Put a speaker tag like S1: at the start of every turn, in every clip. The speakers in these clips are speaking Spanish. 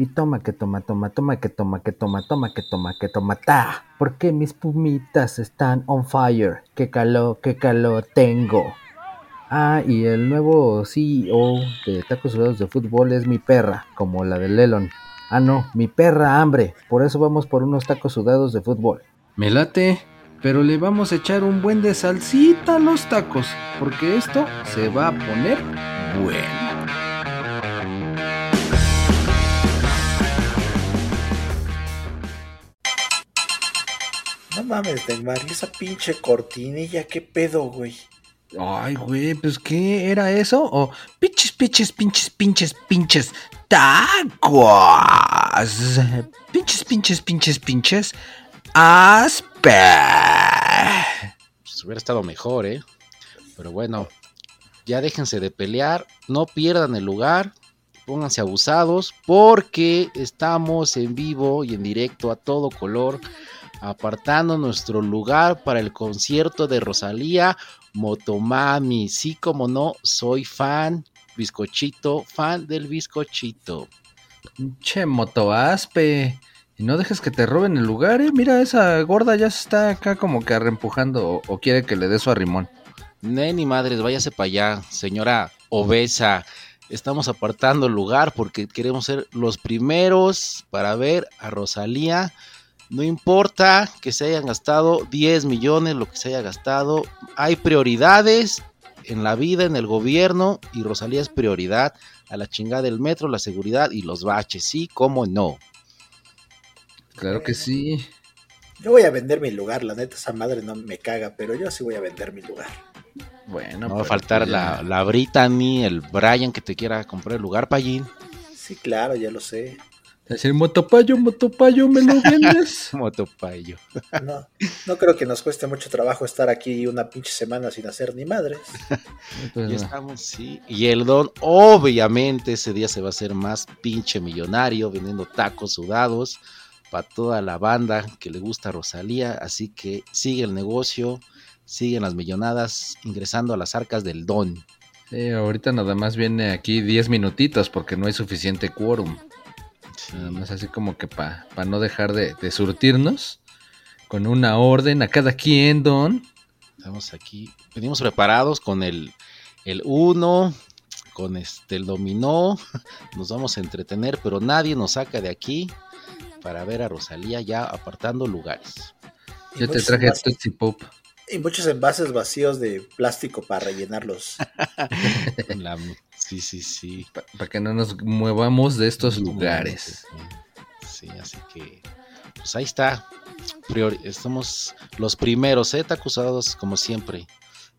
S1: Y toma que toma, toma, toma que toma, que toma, toma que toma, que toma, ta. Porque mis pumitas están on fire. Qué calor, qué calor tengo. Ah, y el nuevo CEO de Tacos Sudados de Fútbol es mi perra, como la de Lelon. Ah, no, mi perra hambre. Por eso vamos por unos tacos sudados de fútbol. Me late, pero le vamos a echar un buen de salsita a los tacos, porque esto se va a poner bueno.
S2: No mames, Neymar, ¿y esa pinche cortinilla? ¿Qué pedo, güey?
S1: Ay, güey, pues ¿qué era eso? O pinches, pinches, pinches, pinches, pinches, tacos. Pinches, pinches, pinches, pinches, aspe.
S3: Pues hubiera estado mejor, ¿eh? Pero bueno, ya déjense de pelear, no pierdan el lugar, pónganse abusados, porque estamos en vivo y en directo a todo color, apartando nuestro lugar para el concierto de Rosalía Motomami. Sí, como no, soy fan, bizcochito, fan del bizcochito.
S1: Che, motoaspe. Y no dejes que te roben el lugar, eh. Mira, esa gorda ya se está acá como que arrempujando o, o quiere que le dé su arrimón.
S3: Ne, ni madres, váyase para allá, señora obesa. Estamos apartando el lugar porque queremos ser los primeros para ver a Rosalía. No importa que se hayan gastado 10 millones, lo que se haya gastado. Hay prioridades en la vida, en el gobierno, y Rosalía es prioridad a la chingada del metro, la seguridad y los baches. Sí, cómo no.
S1: Claro que sí.
S2: Yo voy a vender mi lugar, la neta, esa madre no me caga, pero yo sí voy a vender mi lugar.
S1: Bueno,
S3: No va a faltar
S1: pues
S3: la, la Brittany, el Brian que te quiera comprar el lugar, Pallín.
S2: Sí, claro, ya lo sé.
S1: Decir, motopayo, motopayo, ¿me lo vendes?
S3: Motopayo.
S2: No, no creo que nos cueste mucho trabajo estar aquí una pinche semana sin hacer ni madres.
S1: Pues
S3: Ya estamos, sí. Y el don, obviamente, ese día se va a hacer más pinche millonario, vendiendo tacos sudados para toda la banda que le gusta a Rosalía. Así que sigue el negocio, siguen las millonadas ingresando a las arcas del don.
S1: Sí, ahorita nada más viene aquí 10 minutitos porque no hay suficiente quórum. Nada más así como que para no dejar de, de surtirnos con una orden a cada quien, Don.
S3: Estamos aquí, venimos preparados con el, el uno, con este el dominó. Nos vamos a entretener, pero nadie nos saca de aquí para ver a Rosalía ya apartando lugares.
S2: Y
S1: Yo te
S2: muchos
S1: traje
S2: envases-
S1: Tootsie Pop.
S2: Y muchos envases vacíos de plástico para rellenarlos.
S3: Con la- sí, sí, sí.
S1: Para que no nos movamos de estos lugares.
S3: Sí, así que, pues ahí está. Priori- estamos los primeros, ¿eh? acusados como siempre,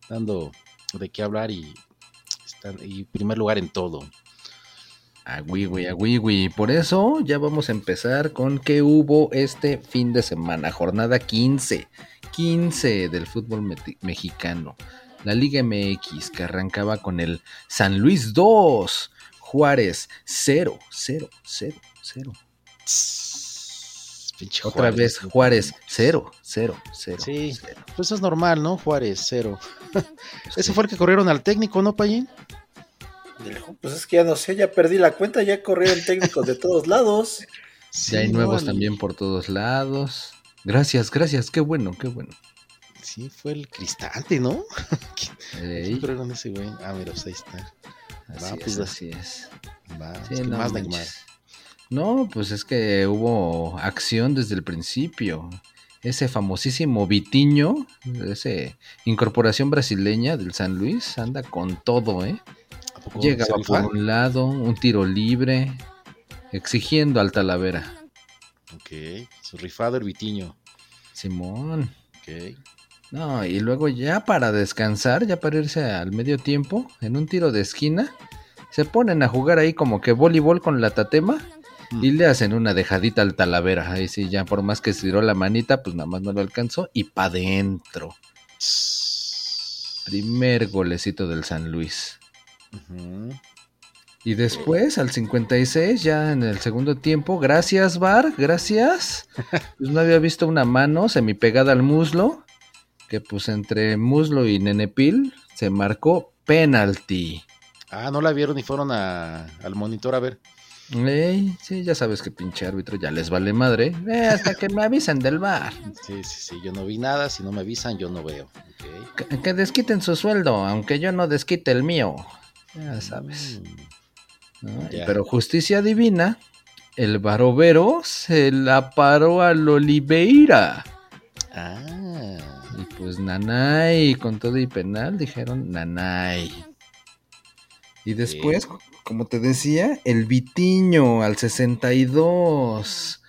S3: dando de qué hablar y, están, y primer lugar en todo.
S1: A wiwi, a wiwi. Por eso ya vamos a empezar con qué hubo este fin de semana. Jornada 15. 15 del fútbol mexicano. La Liga MX que arrancaba con el San Luis 2. Juárez 0, 0, 0, 0.
S3: Tss, pinche
S1: Otra
S3: Juárez,
S1: vez. Juárez 0, 0, 0.
S3: Sí, pues eso es normal, ¿no? Juárez, cero. Ese fue el que corrieron al técnico, ¿no, Payín?
S2: Pues es que ya no sé, ya perdí la cuenta, ya corrieron técnicos de todos lados.
S1: Ya hay
S3: Sí,
S1: nuevos
S3: no,
S1: también por todos lados. Gracias, gracias, qué bueno, qué bueno.
S3: Sí, fue el Cristante, ¿no? ¿Quién corrieron ese güey? Ah, mira, pues ahí está.
S1: así
S3: va,
S1: es,
S3: pues,
S1: así es.
S3: Va,
S1: Sí,
S3: es que
S1: no
S3: más
S1: manches.
S3: Neymar.
S1: No, pues es que hubo acción desde el principio. Ese famosísimo Vitiño, ese incorporación brasileña del San Luis, anda con todo, ¿eh?
S3: ¿A poco
S1: Llegaba por un lado, un tiro libre, exigiendo al Talavera.
S3: Ok, su rifado el Vitiño.
S1: Simón.
S3: Ok.
S1: No, y luego ya para descansar, ya para irse al medio tiempo, en un tiro de esquina, se ponen a jugar ahí como que voleibol con la tatema
S3: Mm.
S1: y le hacen una dejadita al Talavera. Ahí sí, ya por más que estiró la manita, pues nada más no lo alcanzó y pa' dentro. Primer golecito del San Luis. Y después, al 56, ya en el segundo tiempo, gracias, Bar, gracias. Pues no había visto una mano semipegada al muslo, que pues entre muslo y nenepil se marcó penalti.
S3: Ah, no la vieron y fueron a- al monitor a ver.
S1: Sí, ya sabes que pinche árbitro ya les vale madre. Eh, hasta que me avisen del bar.
S3: Sí, sí, sí, yo no vi nada, si no me avisan yo no veo.
S1: Que, que desquiten su sueldo, aunque yo no desquite el mío. Ya sabes.
S3: Mm,
S1: ¿no?
S3: Ya.
S1: Pero justicia divina, el barovero se la paró al Oliveira.
S3: Ah,
S1: Y pues Nanay, con todo y penal, dijeron Nanay. Y después, como te decía, el Vitiño al 62.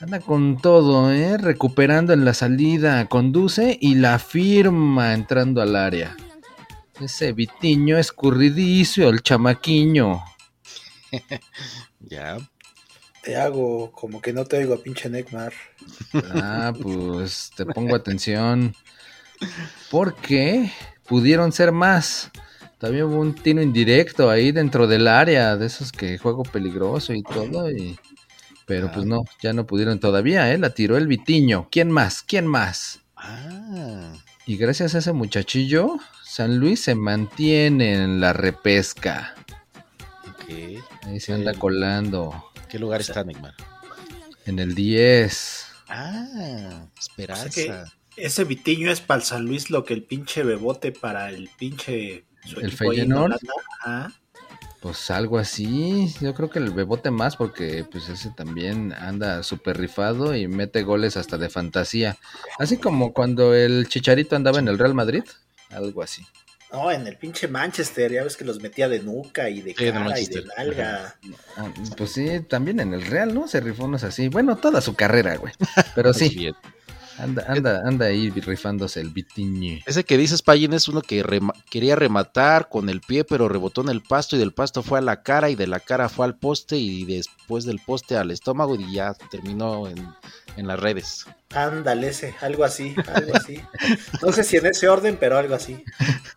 S1: Anda con todo, ¿eh? Recuperando en la salida, conduce y la firma entrando al área. Ese Vitiño escurridizo, el chamaquiño.
S3: ya.
S2: Te hago como que no te oigo, pinche Neymar.
S1: Ah, pues te pongo atención. Porque pudieron ser más. Todavía hubo un tiro indirecto ahí dentro del área, de esos que juego peligroso y todo. Y... Pero pues no, ya no pudieron todavía, ¿eh? La tiró el Vitiño. ¿Quién más? ¿Quién más?
S3: Ah,
S1: Y gracias a ese muchachillo, San Luis se mantiene en la repesca.
S3: ok.
S1: Ahí se anda colando.
S3: ¿Qué lugar está, Neymar?
S1: En el 10.
S3: Ah, Esperanza.
S2: O sea Ese Vitiño es para el San Luis lo que el pinche Bebote para el pinche... su
S1: ¿El Feyenoord?
S2: Ajá.
S1: Pues algo así, yo creo que el Bebote más porque pues ese también anda súper rifado y mete goles hasta de fantasía. Así como cuando el Chicharito andaba en el Real Madrid, algo así.
S2: No, en el pinche Manchester, ya ves que los metía de nuca y de
S3: Sí,
S2: cara y de nalga.
S1: Ah, Pues sí, también en el Real, ¿no? Se rifó unos así. Bueno, toda su carrera, güey. Pero sí. Anda, anda, anda ahí rifándose el Vitiñe.
S3: Ese que dices, Payin, es uno que rema- quería rematar con el pie, pero rebotó en el pasto y del pasto fue a la cara y de la cara fue al poste y después del poste al estómago y ya terminó en, en las redes.
S2: Ándale ese, algo así, algo así. No sé si en ese orden, pero algo así.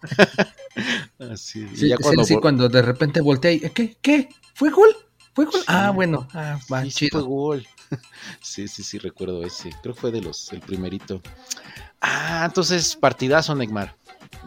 S3: Así, y
S1: Sí,
S3: ya cuando,
S1: sí, cuando de repente voltea y, ¿qué? ¿Qué? ¿Fue gol? ¿Fue gol? Ah, bueno, ah, va,
S3: Sí, sí fue
S1: chido.
S3: gol. Sí, sí, sí, recuerdo ese. Creo que fue de los, el primerito. Ah, entonces partidazo, Neymar.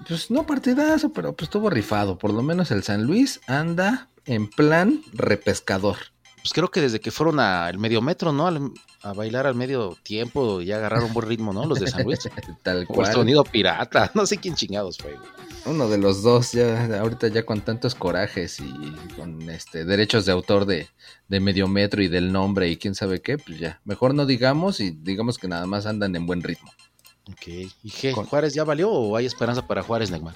S1: Pues no partidazo, pero pues estuvo rifado. Por lo menos el San Luis anda en plan repescador.
S3: Pues creo que desde que fueron al medio metro, ¿no? Al- a bailar al medio tiempo y agarraron buen ritmo, ¿no? Los de San Luis.
S1: Tal
S3: O
S1: cual.
S3: sonido pirata. No sé quién chingados fue.
S1: Uno de los dos, ya ahorita ya con tantos corajes y con este derechos de autor de, de medio metro y del nombre y quién sabe qué, pues ya. Mejor no digamos y digamos que nada más andan en buen ritmo.
S3: Ok. ¿Y qué?
S1: Con-
S3: ¿Juárez ya valió o hay esperanza para Juárez, Neymar?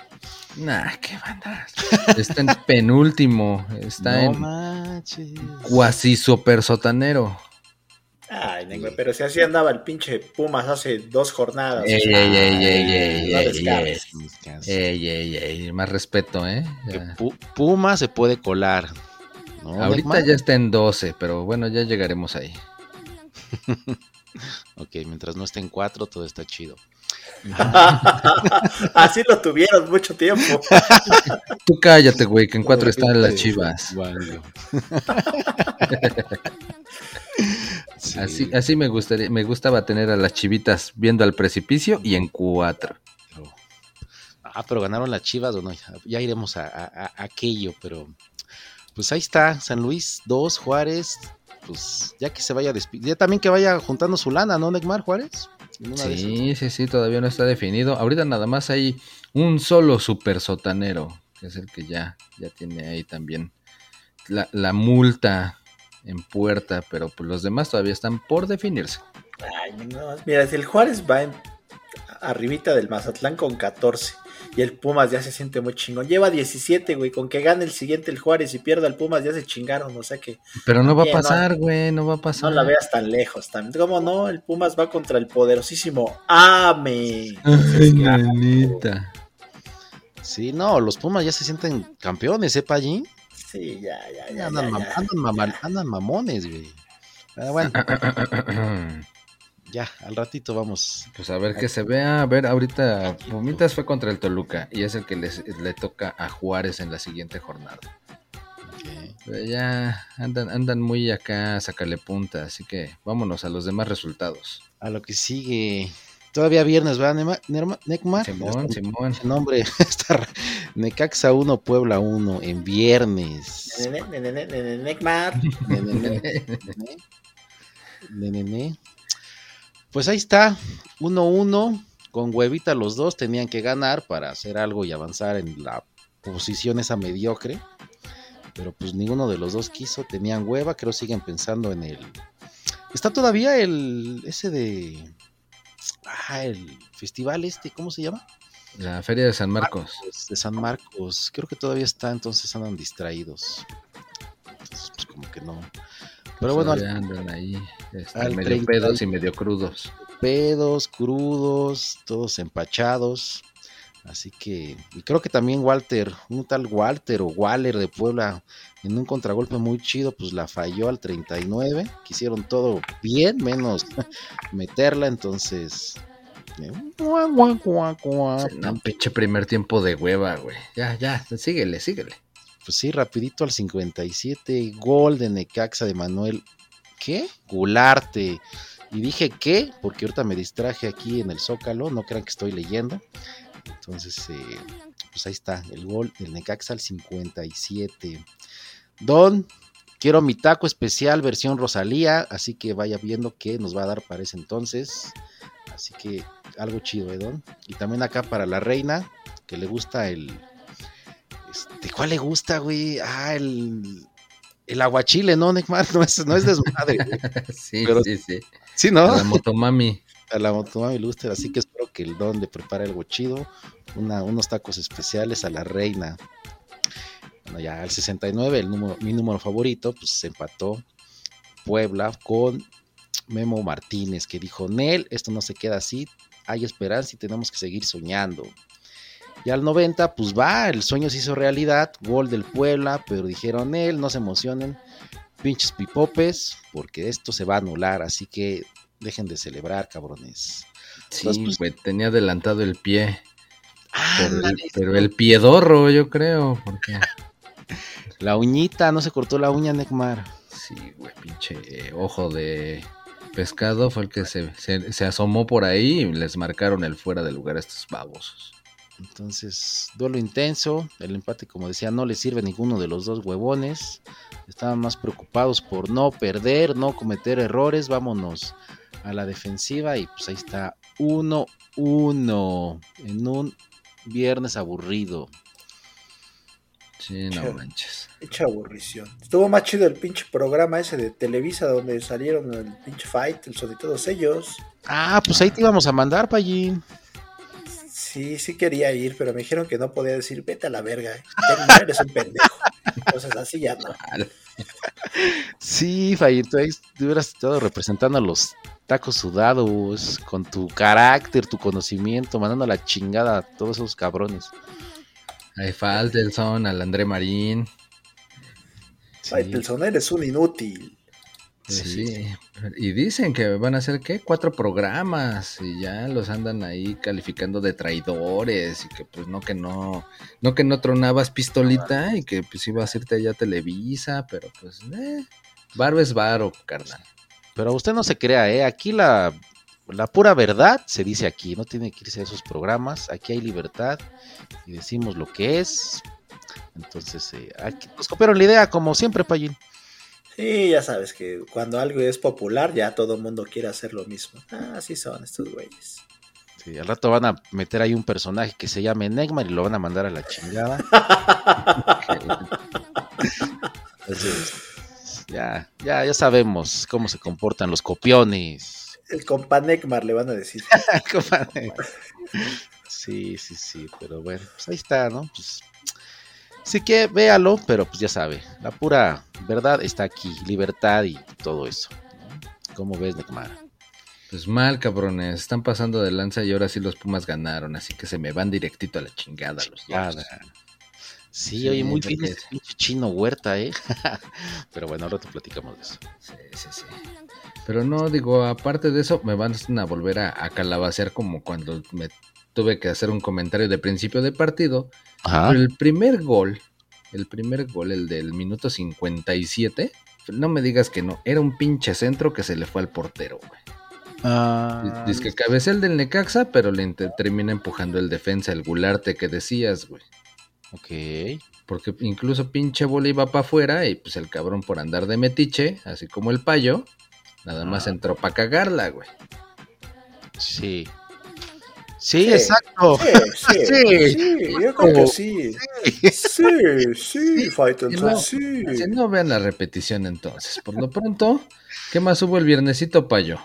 S1: Nah, qué banda. Está en penúltimo. Está
S3: no
S1: en
S3: manches.
S1: cuasi super sotanero.
S2: Ay, Neymar, pero si así andaba el pinche Pumas hace dos jornadas.
S1: Ey,
S2: o sea,
S1: ey, ey, ey, ey,
S2: no
S1: ey. Ey, ey, ey, más respeto, ¿eh?
S3: Que Puma se puede colar. ¿no,
S1: Ahorita
S3: Neymar?
S1: ya está en 12, pero bueno, ya llegaremos ahí.
S3: Ok, mientras no esté en cuatro, todo está chido.
S2: Así lo tuvieron mucho tiempo.
S1: Tú cállate, güey, que en cuatro están las chivas.
S3: Sí.
S1: Así, así me gustaría, me gustaba tener a las chivitas viendo al precipicio y en cuatro.
S3: Ah, pero ganaron las Chivas o no. Ya, ya iremos a, a- a aquello, pero pues ahí está, San Luis 2, Juárez, pues ya que se vaya despidiendo, ya también que vaya juntando su lana, ¿no, Neymar Juárez?
S1: Sí, sí, sí, todavía no está definido. Ahorita nada más hay un solo super sotanero, que es el que ya, ya tiene ahí también la, la multa en puerta, pero pues los demás todavía están por definirse.
S2: Ay, no, mira, si el Juárez va en, arribita del Mazatlán con 14 Y el Pumas ya se siente muy chingón. Lleva 17, güey. Con que gane el siguiente el Juárez y pierda el Pumas ya se chingaron. O sea que.
S1: Pero no va a pasar, güey, no va a pasar.
S2: No la veas tan lejos. También. ¿Cómo no? El Pumas va contra el poderosísimo AME.
S1: Ay, nanita.
S3: Sí, no, los Pumas ya se sienten campeones, ¿eh, Pallín?
S2: Sí, ya, ya, ya.
S3: Andan,
S2: ya,
S3: mam-
S2: ya.
S3: andan mamal- andan mamones, güey. Pero bueno, ya, al ratito vamos.
S1: Pues a ver que se vea. A ver, ahorita Pumitas fue contra el Toluca y es el que les- le toca a Juárez en la siguiente jornada.
S3: Ok.
S1: Pero ya andan, andan muy acá, sacarle punta, así que vámonos a los demás resultados.
S3: A lo que sigue. Todavía viernes, ¿verdad, Necmar?
S1: Simón, Simón.
S3: nombre está Necaxa 1, Puebla 1, en viernes.
S2: Nene, nene,
S3: Pues ahí está, 1-1, con huevita los dos tenían que ganar para hacer algo y avanzar en la posición esa mediocre. Pero pues ninguno de los dos quiso, tenían hueva, creo siguen pensando en el... Está todavía el... ese de... Ah, el festival este, ¿cómo se llama?
S1: La Feria de San Marcos.
S3: De San Marcos. Creo que todavía está, entonces andan distraídos. Entonces, pues como que no. Pero bueno, al-
S1: andan ahí este,
S3: al
S1: medio
S3: 30
S1: pedos y medio crudos.
S3: pedos, crudos, todos empachados. Así que, y creo que también Walter, un tal Walter o Waller de Puebla, en un contragolpe muy chido, pues la falló al 39. Quisieron todo bien, menos meterla, entonces. eh,
S1: no, pinche primer tiempo de hueva, güey. Ya, ya, síguele, síguele.
S3: Pues sí, rapidito al 57, gol de Necaxa de Manuel, ¿qué? Gularte. Y dije qué, porque ahorita me distraje aquí en el Zócalo, no crean que estoy leyendo. Entonces, eh, pues ahí está, el gol del Necaxa al 57. Don, quiero mi taco especial versión Rosalía, así que vaya viendo qué nos va a dar para ese entonces. Así que algo chido, ¿eh, Don? Y también acá para la reina, que le gusta el, ¿Cuál le gusta, güey? Ah, el, el aguachile, ¿no, Neymar? No es, no es desmadre. güey.
S1: Sí,
S3: Pero-
S1: sí, sí.
S3: Sí, ¿no?
S1: La motomami.
S3: A la motomami gusta, así que espero que el don le prepare algo chido. Una, unos tacos especiales a la reina. Bueno, ya al 69, el número, mi número favorito, pues se empató Puebla con Memo Martínez, que dijo, Nel, esto no se queda así, hay esperanza y tenemos que seguir soñando. Y al 90, pues va, el sueño se hizo realidad, gol del Puebla, pero dijeron, Nel, no se emocionen, pinches pipopes, porque esto se va a anular, así que dejen de celebrar, cabrones.
S1: Sí,
S3: Entonces, pues,
S1: tenía adelantado el pie. Pero el,
S3: Ándale,
S1: pero el piedorro, yo creo, porque...
S3: La uñita, no se cortó la uña, Necmar.
S1: Sí, güey, pinche eh, ojo de pescado fue el que se, se, se asomó por ahí y les marcaron el fuera de lugar a estos babosos.
S3: Entonces, duelo intenso. El empate, como decía, no le sirve a ninguno de los dos huevones. Estaban más preocupados por no perder, no cometer errores. Vámonos a la defensiva y pues ahí está 1-1 en un viernes aburrido.
S1: Sí, no
S2: Che.
S1: manches.
S2: Hecha aburrición. Estuvo más chido el pinche programa ese de Televisa donde salieron el pinche fight, el sobre todos ellos.
S3: Ah, pues ahí te íbamos a mandar, Pallín.
S2: Sí, sí quería ir, pero me dijeron que no podía decir, vete a la verga, eh. Ya eres un pendejo. Entonces así ya no.
S3: Sí, Fallín, tú ahí te hubieras estado representando a los tacos sudados, con tu carácter, tu conocimiento, mandando a la chingada a todos esos cabrones.
S1: Ahí falta el son al André Marín.
S3: Sí.
S2: Ay, Pelson, eres un inútil.
S1: Pues
S3: Sí.
S1: sí. Y dicen que van a hacer, ¿qué? Cuatro programas y ya los andan ahí calificando de traidores y que pues no que no, no que no tronabas pistolita y que pues ibas a irte allá a Televisa, pero pues, eh, varo es varo, carnal.
S3: Pero usted no se crea, ¿eh? Aquí la, la pura verdad se dice aquí, no tiene que irse a esos programas, aquí hay libertad y decimos lo que es. Entonces, eh, aquí nos copiaron la idea, como siempre, Payín.
S2: Sí, ya sabes que cuando algo es popular ya todo el mundo quiere hacer lo mismo. Ah, así son estos güeyes.
S3: Sí, al rato van a meter ahí un personaje que se llame Neymar y lo van a mandar a la chingada. Entonces, ya, ya, ya sabemos cómo se comportan los copiones.
S2: El compa Neckmar le van a decir.
S3: Compadre. Sí, sí, sí, pero bueno, pues ahí está, ¿no? Pues sí que véalo, pero pues ya sabe, la pura verdad está aquí, libertad y todo eso. ¿no? ¿Cómo ves, Necmara?
S1: Pues mal, cabrones. Están pasando de lanza y ahora sí los Pumas ganaron, así que se me van directito a la chingada los dos.
S3: Sí,
S1: Sí,
S3: oye, muy bien este pinche chino huerta, ¿eh? pero bueno, ahora te platicamos de eso.
S1: Sí, sí, sí. Pero no, digo, aparte de eso, me van a volver a, a calabacear como cuando me tuve que hacer un comentario de principio de partido.
S3: Ajá.
S1: Pero el primer gol, el primer gol, el del minuto 57, no me digas que no, era un pinche centro que se le fue al portero, güey.
S3: Ah,
S1: Dice que cabecea el del Necaxa, pero le termina empujando el defensa, el Gularte que decías, güey.
S3: ok.
S1: Porque incluso pinche bola iba para afuera y pues el cabrón por andar de metiche, así como el payo, nada más
S3: Ah.
S1: entró para cagarla, güey.
S3: Sí. Sí,
S2: Sí.
S3: exacto.
S2: Sí, sí,
S3: Sí.
S2: sí, yo creo que sí. Sí, sí, Fighter,
S1: Si no,
S2: sí.
S1: si no vean la repetición entonces. Por lo pronto, ¿qué más hubo el viernesito, payo?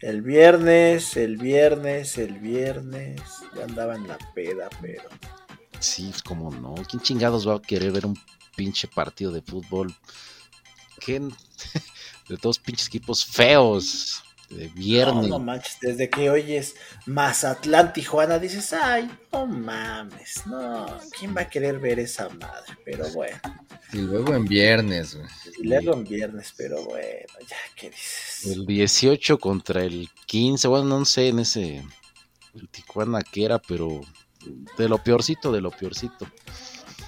S2: El viernes, el viernes, el viernes. Ya andaba en la peda, pero.
S3: Sí, cómo no. ¿Quién chingados va a querer ver un pinche partido de fútbol? ¿Quién? De todos pinches equipos feos. De
S2: No,
S3: viernes.
S2: no manches, desde que oyes Mazatlán, Tijuana, dices, ay, no mames, no, ¿quién va a querer ver esa madre? Pero bueno,
S1: Y luego en viernes, güey.
S2: y luego en viernes, pero bueno, ya, ¿qué dices?
S3: El 18 contra el 15. Bueno, no sé en ese. El Tijuana que era, pero. De lo peorcito, de lo peorcito.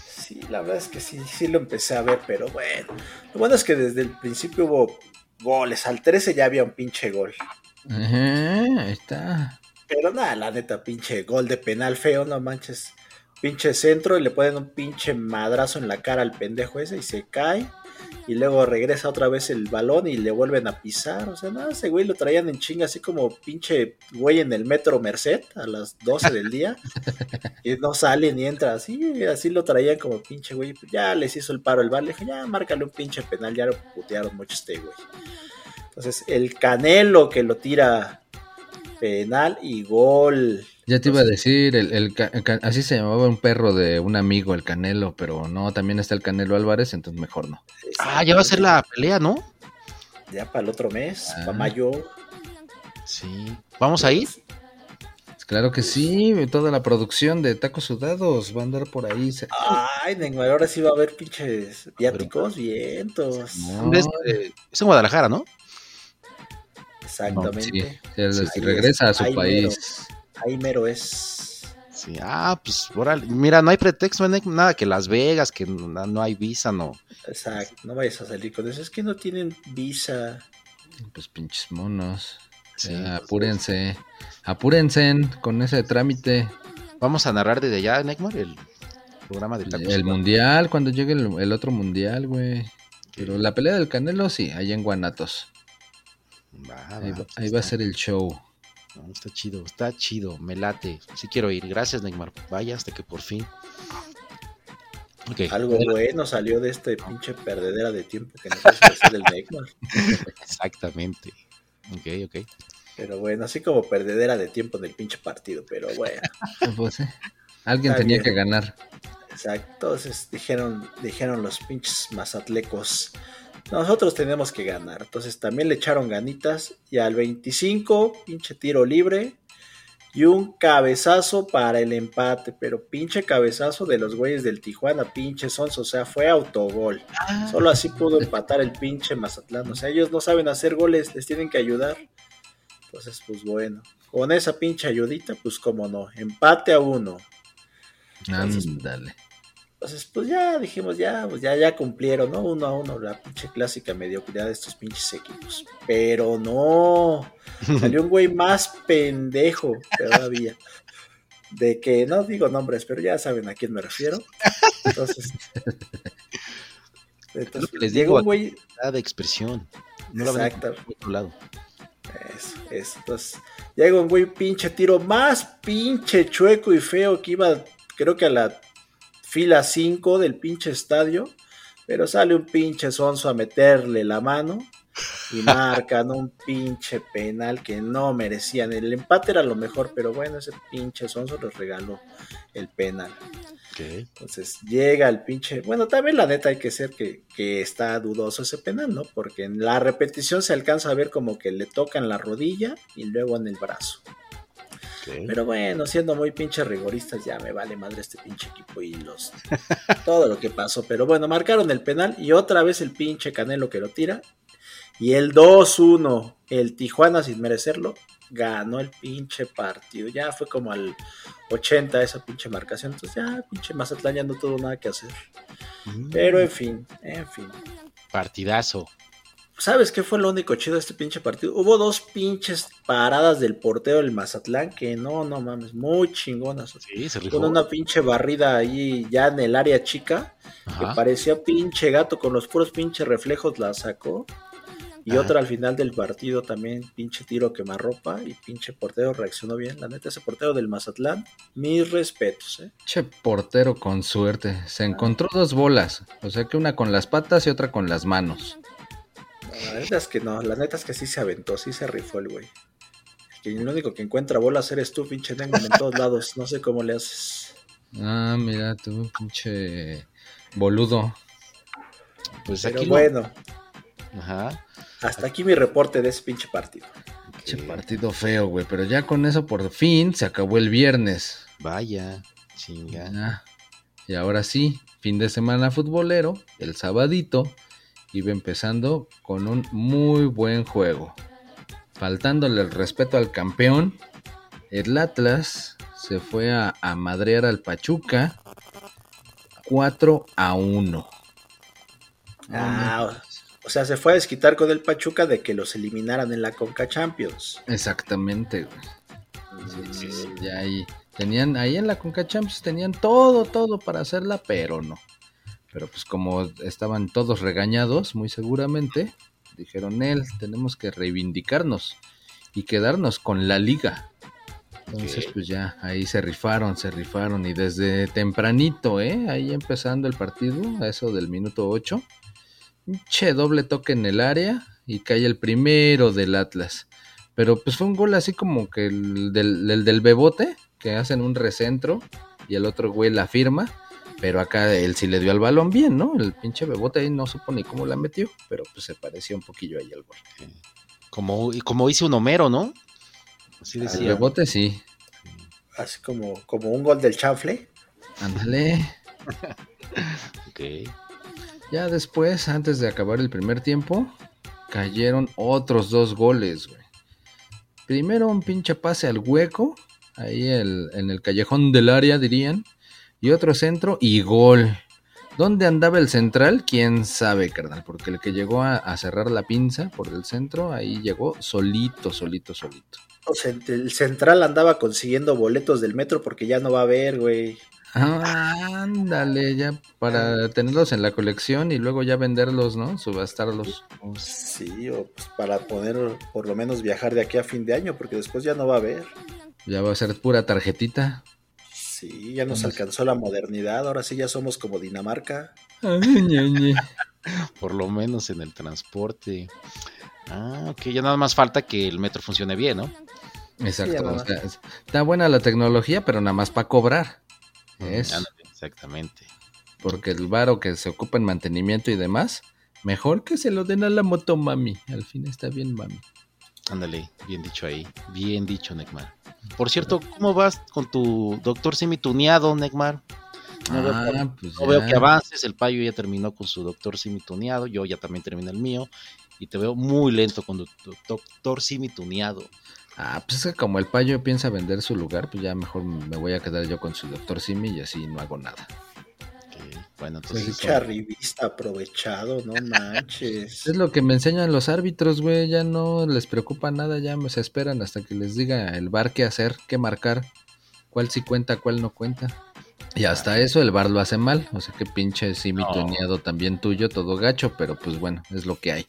S2: Sí, la verdad es que sí, sí lo empecé a ver, pero bueno, lo bueno es que desde el principio hubo goles, al 13 ya había un pinche gol.
S1: Ajá, ahí está.
S2: Pero nada, la neta, pinche gol de penal feo, no manches. Pinche centro y le ponen un pinche madrazo en la cara al pendejo ese y se cae. Y luego regresa otra vez el balón y le vuelven a pisar. O sea, nada, ese güey lo traían en chinga, así como pinche güey en el metro Merced a las 12 del día. y no sale ni entra. Así, así lo traían como pinche güey. Ya les hizo el paro el bar. Le dijo, ya, márcale un pinche penal. Ya lo putearon mucho este güey. Entonces, el Canelo que lo tira penal y gol.
S1: Ya te iba a decir, el, el así se llamaba un perro de un amigo, el Canelo, pero no, también está el Canelo Álvarez, entonces mejor no.
S3: Ah, ya va a ser la pelea, ¿no?
S2: Ya para el otro mes,
S1: Ah.
S2: para mayo.
S3: Sí. ¿Vamos a ir?
S1: Claro que sí, toda la producción de tacos sudados va a andar por ahí.
S2: Ay, Neymar, ahora sí va a haber pinches viáticos, vientos.
S1: No,
S3: Es, eh, es en Guadalajara, ¿no?
S2: Exactamente. Sí,
S1: sí, regresa a su
S2: ahí
S1: país.
S2: Ahí mero es.
S3: Sí. Ah, pues, órale. Mira, no hay pretexto, no hay nada que Las Vegas, que no, no hay visa, no.
S2: Exacto, no vayas a salir con eso. Es que no tienen visa.
S1: Pues pinches monos.
S3: Sí.
S1: Ya, apúrense. Apúrense con ese trámite.
S3: Vamos a narrar desde allá, Neymar, el programa de tacos.
S1: El mundial, cuando llegue el, el otro mundial, güey. Pero la pelea del Canelo, sí, ahí en Guanatos.
S3: Va,
S1: Ahí,
S3: va, pues
S1: ahí va a ser el show.
S3: No, está chido, está chido, me late. Sí quiero ir. Gracias, Neymar. Vaya hasta que por fin.
S2: Algo bueno salió de este pinche perdedera de tiempo que nos hace hacer el Neymar.
S3: Exactamente. Ok, ok.
S2: Pero bueno, así como perdedera de tiempo en el pinche partido. Pero bueno,
S1: Pues, sí. Alguien
S2: Está
S1: tenía
S2: bien.
S1: que ganar.
S2: exacto. Entonces dijeron, dijeron los pinches mazatlecos. Nosotros tenemos que ganar. Entonces también le echaron ganitas. Y al 25, pinche tiro libre. Y un cabezazo para el empate. Pero pinche cabezazo de los güeyes del Tijuana. Pinche Sons. O sea, fue autogol. Solo así pudo empatar el pinche Mazatlán. O sea, ellos no saben hacer goles. Les tienen que ayudar. Entonces, pues bueno. Con esa pinche ayudita, pues como no. Empate a uno. Entonces,
S1: Ándale.
S2: Entonces, pues ya dijimos, ya, pues ya, ya cumplieron, ¿no? Uno a uno, la pinche clásica mediocridad de estos pinches equipos. Pero no, salió un güey más pendejo todavía. De que, no digo nombres, pero ya saben a quién me refiero. Entonces, entonces
S3: les digo,
S2: un güey,
S3: de expresión. No
S2: Exacto.
S3: otro lado.
S2: Eso, eso. Entonces, llega un güey pinche tiro más pinche chueco y feo que iba, creo que a la fila 5 del pinche estadio. Pero sale un pinche sonso a meterle la mano. y marcan un pinche penal que no merecían. El empate era lo mejor, pero bueno, ese pinche sonso les regaló el penal. Entonces llega el pinche. Bueno, también la neta hay que ser que, que, está dudoso ese penal, ¿no? Porque en la repetición se alcanza a ver como que le tocan la rodilla y luego en el brazo. Pero bueno, siendo muy pinche rigoristas, ya me vale madre este pinche equipo y los todo lo que pasó. Pero bueno, marcaron el penal y otra vez el pinche Canelo que lo tira. Y el 2-1, el Tijuana sin merecerlo, ganó el pinche partido. Ya fue como al 80 esa pinche marcación. Entonces ya, pinche Mazatlán ya no tuvo nada que hacer. Mm. Pero en fin, en fin.
S3: Partidazo.
S2: ¿Sabes qué fue lo único chido de este pinche partido? Hubo dos pinches paradas del portero del Mazatlán que no, no mames, muy chingonas.
S3: Sí, se
S2: Con una pinche barrida ahí ya en el área chica, que parecía pinche gato con los puros pinches reflejos la sacó. Y otra al final del partido también, pinche tiro quemarropa y pinche portero reaccionó bien. La neta, ese portero del Mazatlán, mis respetos, ¿eh?
S1: Che portero con suerte. Se encontró dos bolas, o sea que una con las patas y otra con las manos.
S2: La neta es que no, la neta es que sí se aventó, sí se rifó el güey. Que el único que encuentra bolas eres tú, pinche tengo en todos lados. No sé cómo le haces.
S1: Ah, mira, tú, pinche boludo.
S2: Pues Pero aquí bueno. Ajá. Hasta aquí mi reporte de ese pinche partido.
S1: Pinche partido feo, güey. Pero ya con eso por fin se acabó el viernes.
S3: Vaya, chinga.
S1: Y ahora sí, fin de semana futbolero, el sabadito, iba empezando con un muy buen juego. Faltándole el respeto al campeón, el Atlas se fue a, a madrear al Pachuca 4 a 1.
S2: Ah, o sea, se fue a desquitar con el Pachuca de que los eliminaran en la Conca Champions.
S1: Exactamente, güey. ya ahí tenían, ahí en la Conca Champions tenían todo, todo para hacerla, pero no. Pero pues como estaban todos regañados, muy seguramente, dijeron él, tenemos que reivindicarnos y quedarnos con la liga. Entonces, pues ya, ahí se rifaron, se rifaron. Y desde tempranito, ¿eh? Ahí empezando el partido, a eso del minuto 8, che doble toque en el área y cae el primero del Atlas. Pero pues fue un gol así como que el del, del, bebote, que hacen un recentro y el otro güey la firma. Pero acá él sí le dio al balón bien, ¿no? El pinche bebote ahí no supo ni cómo la metió, pero pues se pareció un poquillo ahí al gol.
S3: Como, como hizo un Homero, ¿no?
S1: Así decía. El bebote sí.
S2: Así como, como un gol del chanfle.
S1: Ándale. ok. Ya después, antes de acabar el primer tiempo, cayeron otros dos goles, güey. Primero un pinche pase al hueco, ahí en el callejón del área dirían, y otro centro y gol. ¿Dónde andaba el central? Quién sabe, carnal, porque el que llegó a, cerrar la pinza por el centro, ahí llegó solito, solito, solito.
S2: O sea, el central andaba consiguiendo boletos del metro porque ya no va a haber, güey.
S1: Ándale, ya para tenerlos en la colección y luego ya venderlos, ¿no? Subastarlos.
S2: Sí, o pues para poder por lo menos viajar de aquí a fin de año, porque después ya no va a haber.
S1: Ya va a ser pura tarjetita.
S2: Sí, ya nos alcanzó la modernidad, ahora sí ya somos como Dinamarca.
S3: por lo menos en el transporte. Ah, ok, ya nada más falta que el metro funcione bien, ¿no?
S1: Exacto, está buena la tecnología, pero nada más para cobrar.
S3: Eso. Exactamente.
S1: Porque el varo que se ocupa en mantenimiento y demás, mejor que se lo den a la moto mami. Al fin está bien mami.
S3: Ándale, bien dicho ahí. Bien dicho, Necmar. Por cierto, ¿cómo vas con tu doctor semituneado, Necmar? No, veo, ah, que, pues veo que avances, el payo ya terminó con su doctor semituneado, yo ya también terminé el mío, y te veo muy lento con tu doctor semituneado.
S1: Ah, pues es que como el payo piensa vender su lugar, pues ya mejor me voy a quedar yo con su doctor Simi y así no hago nada.
S2: Bueno, entonces. Pues aprovechado, no manches.
S1: Es lo que me enseñan los árbitros, güey. Ya no les preocupa nada, ya se esperan hasta que les diga el bar qué hacer, qué marcar, cuál sí cuenta, cuál no cuenta. Y hasta eso el bar lo hace mal. O sea que pinche Simi no. también tuyo, todo gacho, pero pues bueno, es lo que hay.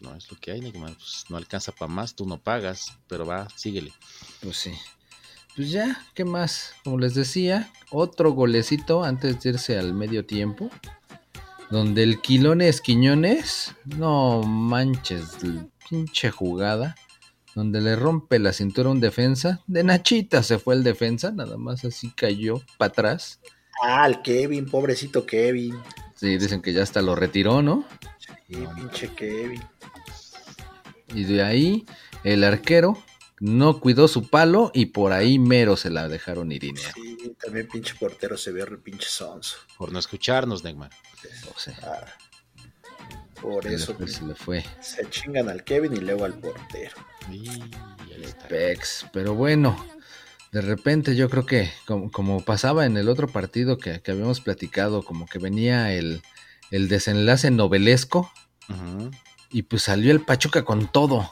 S3: No es lo que hay, pues no alcanza para más, tú no pagas, pero va, síguele.
S1: Pues sí. Pues ya, ¿qué más? Como les decía, otro golecito antes de irse al medio tiempo. donde el Quilones Quiñones, no manches, pinche jugada, donde le rompe la cintura un defensa, de Nachita se fue el defensa, nada más así cayó para atrás.
S2: Ah, el Kevin, pobrecito Kevin.
S1: Sí, dicen que ya hasta lo retiró, ¿no?
S2: Sí, pinche Kevin.
S1: Y de ahí el arquero no cuidó su palo y por ahí mero se la dejaron Irineo.
S2: Sí, también pinche portero se ve re pinche sonso.
S3: Por no escucharnos, Neymar.
S1: O sea,
S2: Ah, por eso
S1: se le fue.
S2: se chingan al Kevin y luego al portero.
S3: Y.
S1: Pex, pero bueno, de repente yo creo que como, como pasaba en el otro partido que, que habíamos platicado, como que venía el, el desenlace novelesco y pues salió el Pachuca con todo.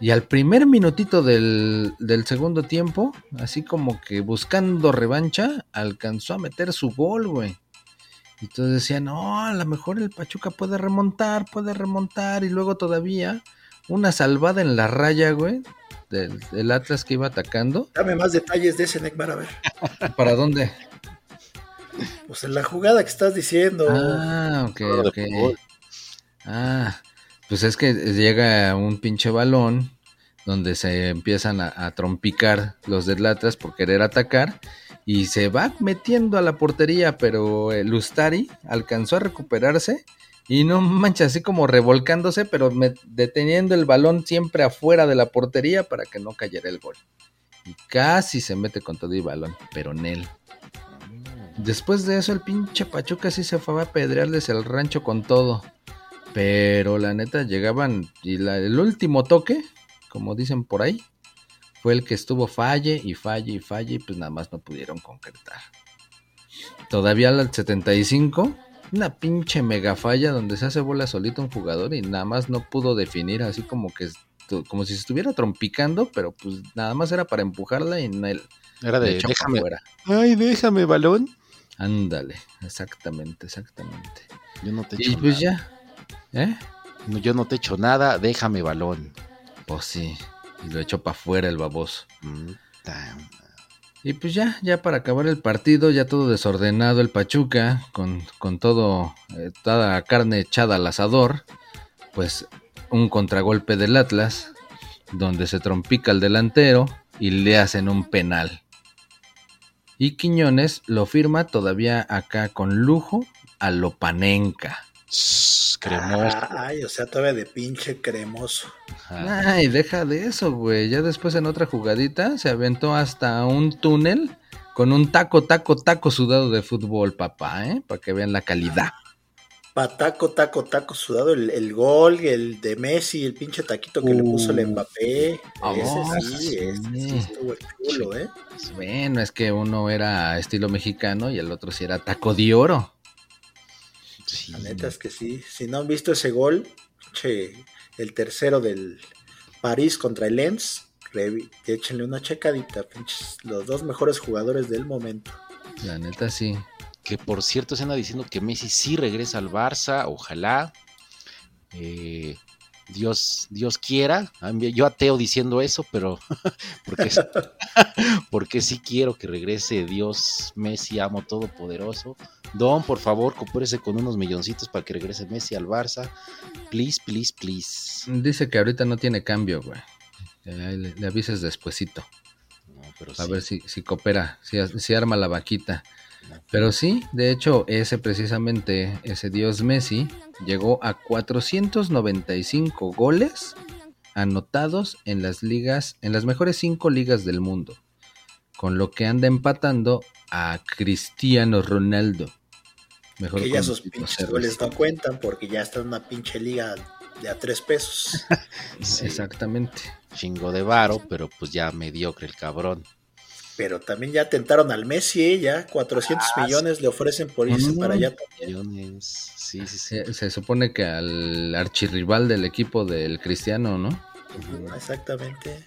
S1: Y al primer minutito del, del segundo tiempo, así como que buscando revancha, alcanzó a meter su gol, güey. Y entonces decían, no, a lo mejor el Pachuca puede remontar, puede remontar. Y luego todavía una salvada en la raya, güey, del, del Atlas que iba atacando.
S2: Dame más detalles de ese Neymar, a ver.
S1: ¿Para dónde?
S2: Pues en la jugada que estás diciendo.
S1: Ah, ok, ok. Ah, pues es que llega un pinche balón donde se empiezan a, trompicar los del Atlas por querer atacar y se va metiendo a la portería, pero el Ustari alcanzó a recuperarse y no mancha, así como revolcándose, pero deteniendo el balón siempre afuera de la portería para que no cayera el gol. Y casi se mete con todo el balón, pero en él. Después de eso, el pinche Pachuca sí se fue a apedrearles el rancho con todo. Pero la neta llegaban y la- el último toque, como dicen por ahí, fue el que estuvo falle y falle y falle y pues nada más no pudieron concretar. Todavía al 75, una pinche mega falla donde se hace bola solito un jugador y nada más no pudo definir así como que como si se estuviera trompicando, pero pues nada más era para empujarla y en el
S3: Era de, déjame.
S1: fuera.
S3: Ay, déjame, balón.
S1: Ándale, exactamente, exactamente.
S3: Yo no te
S1: Y pues
S3: nada.
S1: ya, ¿eh?
S3: No, Yo no te echo nada, déjame, balón.
S1: Pues sí, y lo echó para afuera el baboso.
S3: Mm,
S1: Y pues ya, ya para acabar el partido, ya todo desordenado el Pachuca, con, con todo, eh, toda la carne echada al asador, pues un contragolpe del Atlas, donde se trompica el delantero y le hacen un penal. Y Quiñones lo firma todavía acá con lujo a Lopanenka.
S3: Cremoso.
S2: Ay, o sea, todavía de pinche cremoso.
S1: Ay, deja de eso, güey. Ya después en otra jugadita se aventó hasta un túnel con un taco, taco, taco sudado de fútbol, papá, ¿eh? Para que vean la calidad.
S2: Pataco, taco, taco sudado, el, el gol, el de Messi, el pinche taquito que le puso el
S1: Uh.
S2: Mbappé.
S1: Ah,
S2: ese sí,
S1: sí.
S2: ese sí estuvo chulo, ¿eh?
S1: Bueno, es que uno era estilo mexicano y el otro sí era taco de oro.
S2: La neta es que sí. Si no han visto ese gol, pinche, el tercero del París contra el Lens, revi- échenle una checadita, pinches, los dos mejores jugadores del momento.
S1: La neta sí.
S3: Que por cierto se anda diciendo que Messi sí regresa al Barça, ojalá. Eh, Dios, Dios quiera. Yo ateo diciendo eso, pero porque, porque sí quiero que regrese Dios, Messi, amo todopoderoso. Don, por favor, coopérese con unos milloncitos para que regrese Messi al Barça. Please, please, please.
S1: Dice que ahorita no tiene cambio, güey. Ahí Le, le avises despuesito.
S3: No, pero
S1: A
S3: sí.
S1: ver si, si coopera, si, si arma la vaquita. Pero sí, de hecho, ese precisamente, ese dios Messi, llegó a 495 goles anotados en las ligas, en las mejores cinco ligas del mundo. Con lo que anda empatando a Cristiano Ronaldo. Mejor
S2: que ya sus pinches
S1: CR7.
S2: goles no cuentan porque ya está en una pinche liga de a tres pesos.
S3: Sí,
S1: Exactamente.
S3: Chingo de varo, pero pues ya mediocre el cabrón.
S2: Pero también ya tentaron al Messi, ¿eh? ya 400
S3: Ah,
S2: millones le ofrecen por irse para allá.
S3: Millones. Sí, sí, sí.
S1: Se, se supone que al archirrival del equipo del Cristiano, ¿no?
S2: Exactamente.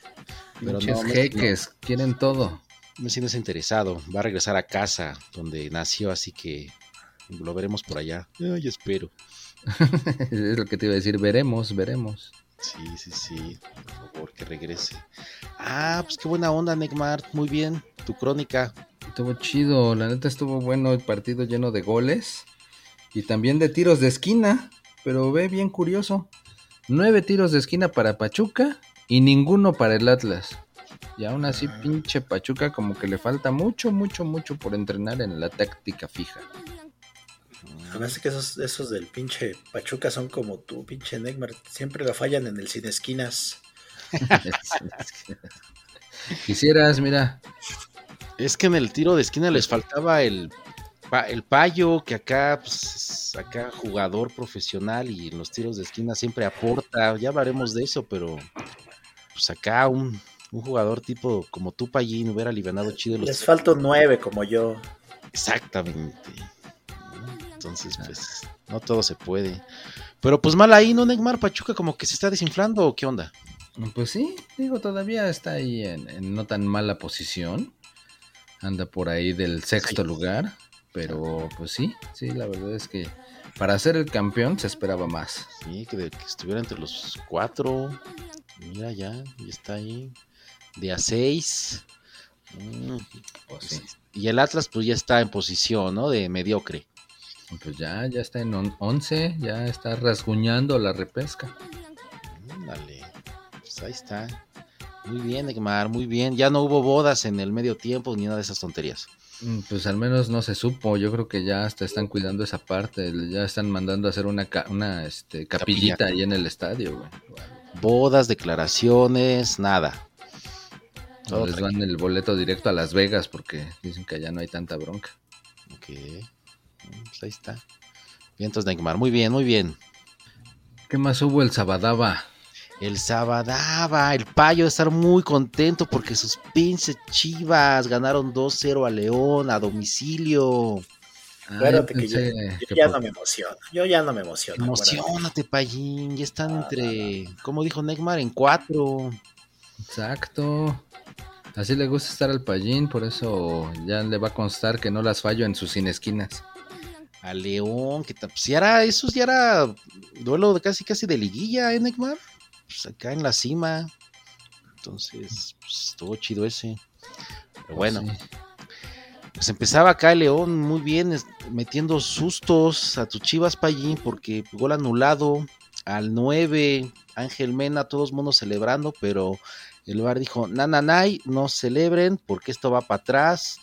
S3: Pero
S1: Pinches
S3: no,
S1: quieren todo.
S3: Messi no está interesado. Va a regresar a casa donde nació, así que lo veremos por allá. Ay, espero.
S1: es lo que te iba a decir, veremos, veremos.
S3: Sí, sí, sí. Por favor, que regrese. Ah, pues qué buena onda, Neymar. Muy bien. Tu crónica.
S1: Estuvo chido, la neta estuvo bueno el partido lleno de goles. Y también de tiros de esquina, pero ve bien curioso. Nueve tiros de esquina para Pachuca y ninguno para el Atlas. Y aún así, pinche Pachuca como que le falta mucho, mucho, mucho por entrenar en la táctica fija.
S2: Además que esos, esos del pinche Pachuca son como tú, pinche Neymar. Siempre la fallan en el sin esquinas.
S1: Quisieras, mira.
S3: Es que en el tiro de esquina les faltaba el, el payo, que acá, pues, es acá jugador profesional y en los tiros de esquina siempre aporta. Ya hablaremos de eso, pero pues acá un, un jugador tipo como tú, Payín, hubiera alivianado chido los
S2: Les falta un nueve como yo.
S3: Exactamente. Entonces, pues, no todo se puede. Pero pues mal ahí, ¿no, Neymar? Pachuca como que se está desinflando o qué onda?
S1: Pues sí, digo, todavía está ahí en, en no tan mala posición. Anda por ahí del sexto
S3: Sí.
S1: lugar. Pero pues sí, sí, la verdad es que para ser el campeón se esperaba más.
S3: Sí, que, de- que estuviera entre los cuatro. Mira ya, ya está ahí. De a seis. Mm,
S1: Pues sí.
S3: Y el Atlas pues ya está en posición, ¿no? De mediocre.
S1: Pues ya, ya está en on- 11, ya está rasguñando la repesca.
S3: Dale. Pues ahí está. Muy bien, Neymar, muy bien. Ya no hubo bodas en el medio tiempo ni nada de esas tonterías.
S1: Mm, Pues al menos no se supo, yo creo que ya hasta están cuidando esa parte, ya están mandando a hacer una, una este, capillita
S3: Capilla.
S1: ahí en el estadio, güey.
S3: Bodas, declaraciones, nada. Todo
S1: les dan el boleto directo a Las Vegas porque dicen que allá no hay tanta bronca.
S3: Ok. Pues ahí está. Bien, entonces, Neymar. Muy bien, muy bien.
S1: ¿Qué más hubo el Sabadaba?
S3: El Sabadaba, el payo de estar muy contento porque sus pinches chivas ganaron 2-0 a León a domicilio.
S1: Ah,
S2: Acuérdate que yo,
S1: pensé
S2: yo
S1: que
S2: ya
S1: por-
S2: no me emociono. Yo ya no me emociono.
S3: Emocionate, payín. Ya están
S2: Ah,
S3: entre, como dijo Neymar, en cuatro.
S1: Exacto. Así le gusta estar al payín, por eso ya le va a constar que no las fallo en sus sin esquinas.
S3: A León, que pues ya era, eso ya era duelo de casi casi de liguilla, ¿eh, Neymar? Pues acá en la cima. Entonces, pues, estuvo chido ese. Pero bueno.
S1: Pues sí.
S3: Pues empezaba acá el León muy bien, metiendo sustos a tus chivas Payín, porque gol anulado al 9, Ángel Mena, todos mundo celebrando, pero el VAR dijo, nananay, no celebren porque esto va para atrás.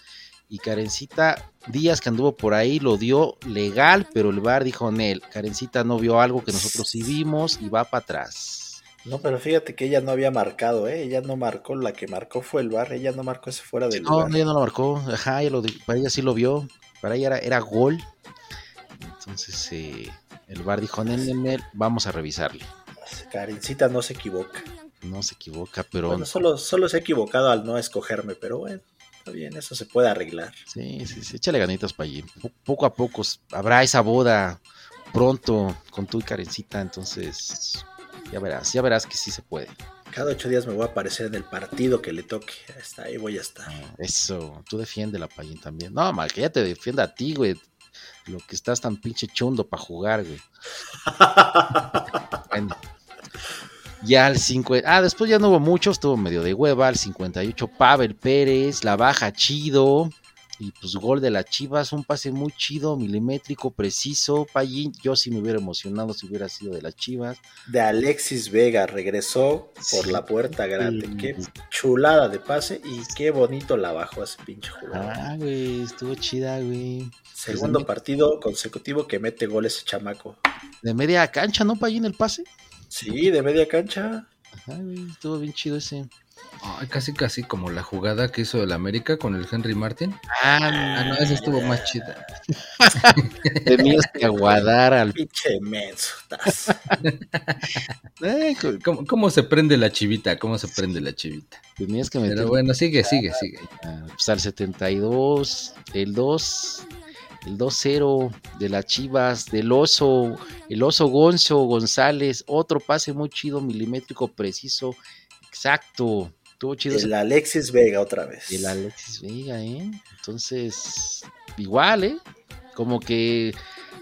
S3: Y Karencita Díaz, que anduvo por ahí, lo dio legal, pero el VAR dijo, Nel, Karencita no vio algo que nosotros sí vimos y va para atrás.
S2: No, pero fíjate que ella no había marcado, ¿eh? Ella no marcó, la que marcó fue el bar, ella no marcó ese fuera del
S3: No,
S2: lugar.
S3: ella no lo marcó, ajá, ella lo di- para ella sí lo vio, para ella era, era gol. Entonces eh, el VAR dijo, Nel, vamos a revisarle.
S2: Karencita no se equivoca.
S3: No se equivoca, pero
S2: Bueno, solo, solo se ha equivocado al no escogerme, pero bueno, está bien, eso se puede arreglar.
S3: sí, sí, sí, échale ganitas para allí. Po- Poco a poco habrá esa boda pronto con tú y Karencita, entonces ya verás, ya verás que sí se puede.
S2: Cada ocho días me voy a aparecer en el partido que le toque. Hasta ahí voy a estar.
S3: Eso, tú defiende la Payín también. No, mal, que ella te defienda a ti, güey. Lo que estás tan pinche chundo para jugar, güey. Bueno. Ya al 50. Ah, después ya no hubo mucho, estuvo medio de hueva. Al 58, Pavel Pérez, la baja chido. Y pues gol de las Chivas, un pase muy chido, milimétrico, preciso. Payín, yo sí me hubiera emocionado si hubiera sido de las Chivas.
S2: De Alexis Vega regresó por
S3: Sí.
S2: la puerta grande.
S3: Sí.
S2: Qué chulada de pase y qué bonito la bajó ese pinche jugador.
S3: Ah, güey, estuvo chida, güey.
S2: Segundo
S3: Pues,
S2: partido consecutivo que mete gol ese chamaco.
S3: De media cancha, ¿no, Payín, el pase?
S2: Sí, de media cancha.
S3: Ajá, güey, estuvo bien chido ese.
S1: Ay, casi casi como la jugada que hizo el América con el Henry Martin.
S3: Ah,
S1: Ah, no, esa estuvo más chida.
S3: tenías que aguadar al.
S2: Pinche menso.
S1: ¿Cómo, cómo se prende la chivita? ¿Cómo se prende la chivita?
S3: tenías que meter
S1: Pero bueno, sigue, sigue, sigue.
S3: ah, pues, al 72, el 2, el 2-0 de las Chivas, del oso, el oso Gonzo González, otro pase muy chido, milimétrico, preciso, exacto. Estuvo chido
S2: El Alexis Vega otra vez.
S3: El Alexis Vega, ¿eh? Entonces, igual, ¿eh? Como que,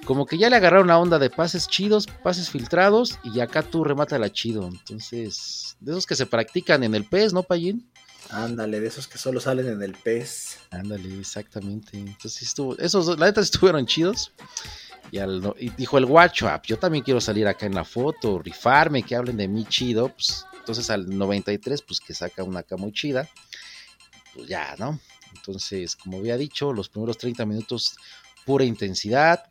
S3: como que ya le agarraron la onda de pases chidos, pases filtrados, y acá tú remata la chido. Entonces, de esos que se practican en el PES, ¿no, Payín?
S2: Ándale, de esos que solo salen en el pez.
S3: Ándale, exactamente. Entonces, estuvo, esos la neta, estuvieron chidos. Y, al y dijo el guacho, "Ah, yo también quiero salir acá en la foto, rifarme, que hablen de mí chido. Pues, entonces al 93, pues que saca una acá muy chida. Pues ya, ¿no? Entonces, como había dicho, los primeros 30 minutos pura intensidad,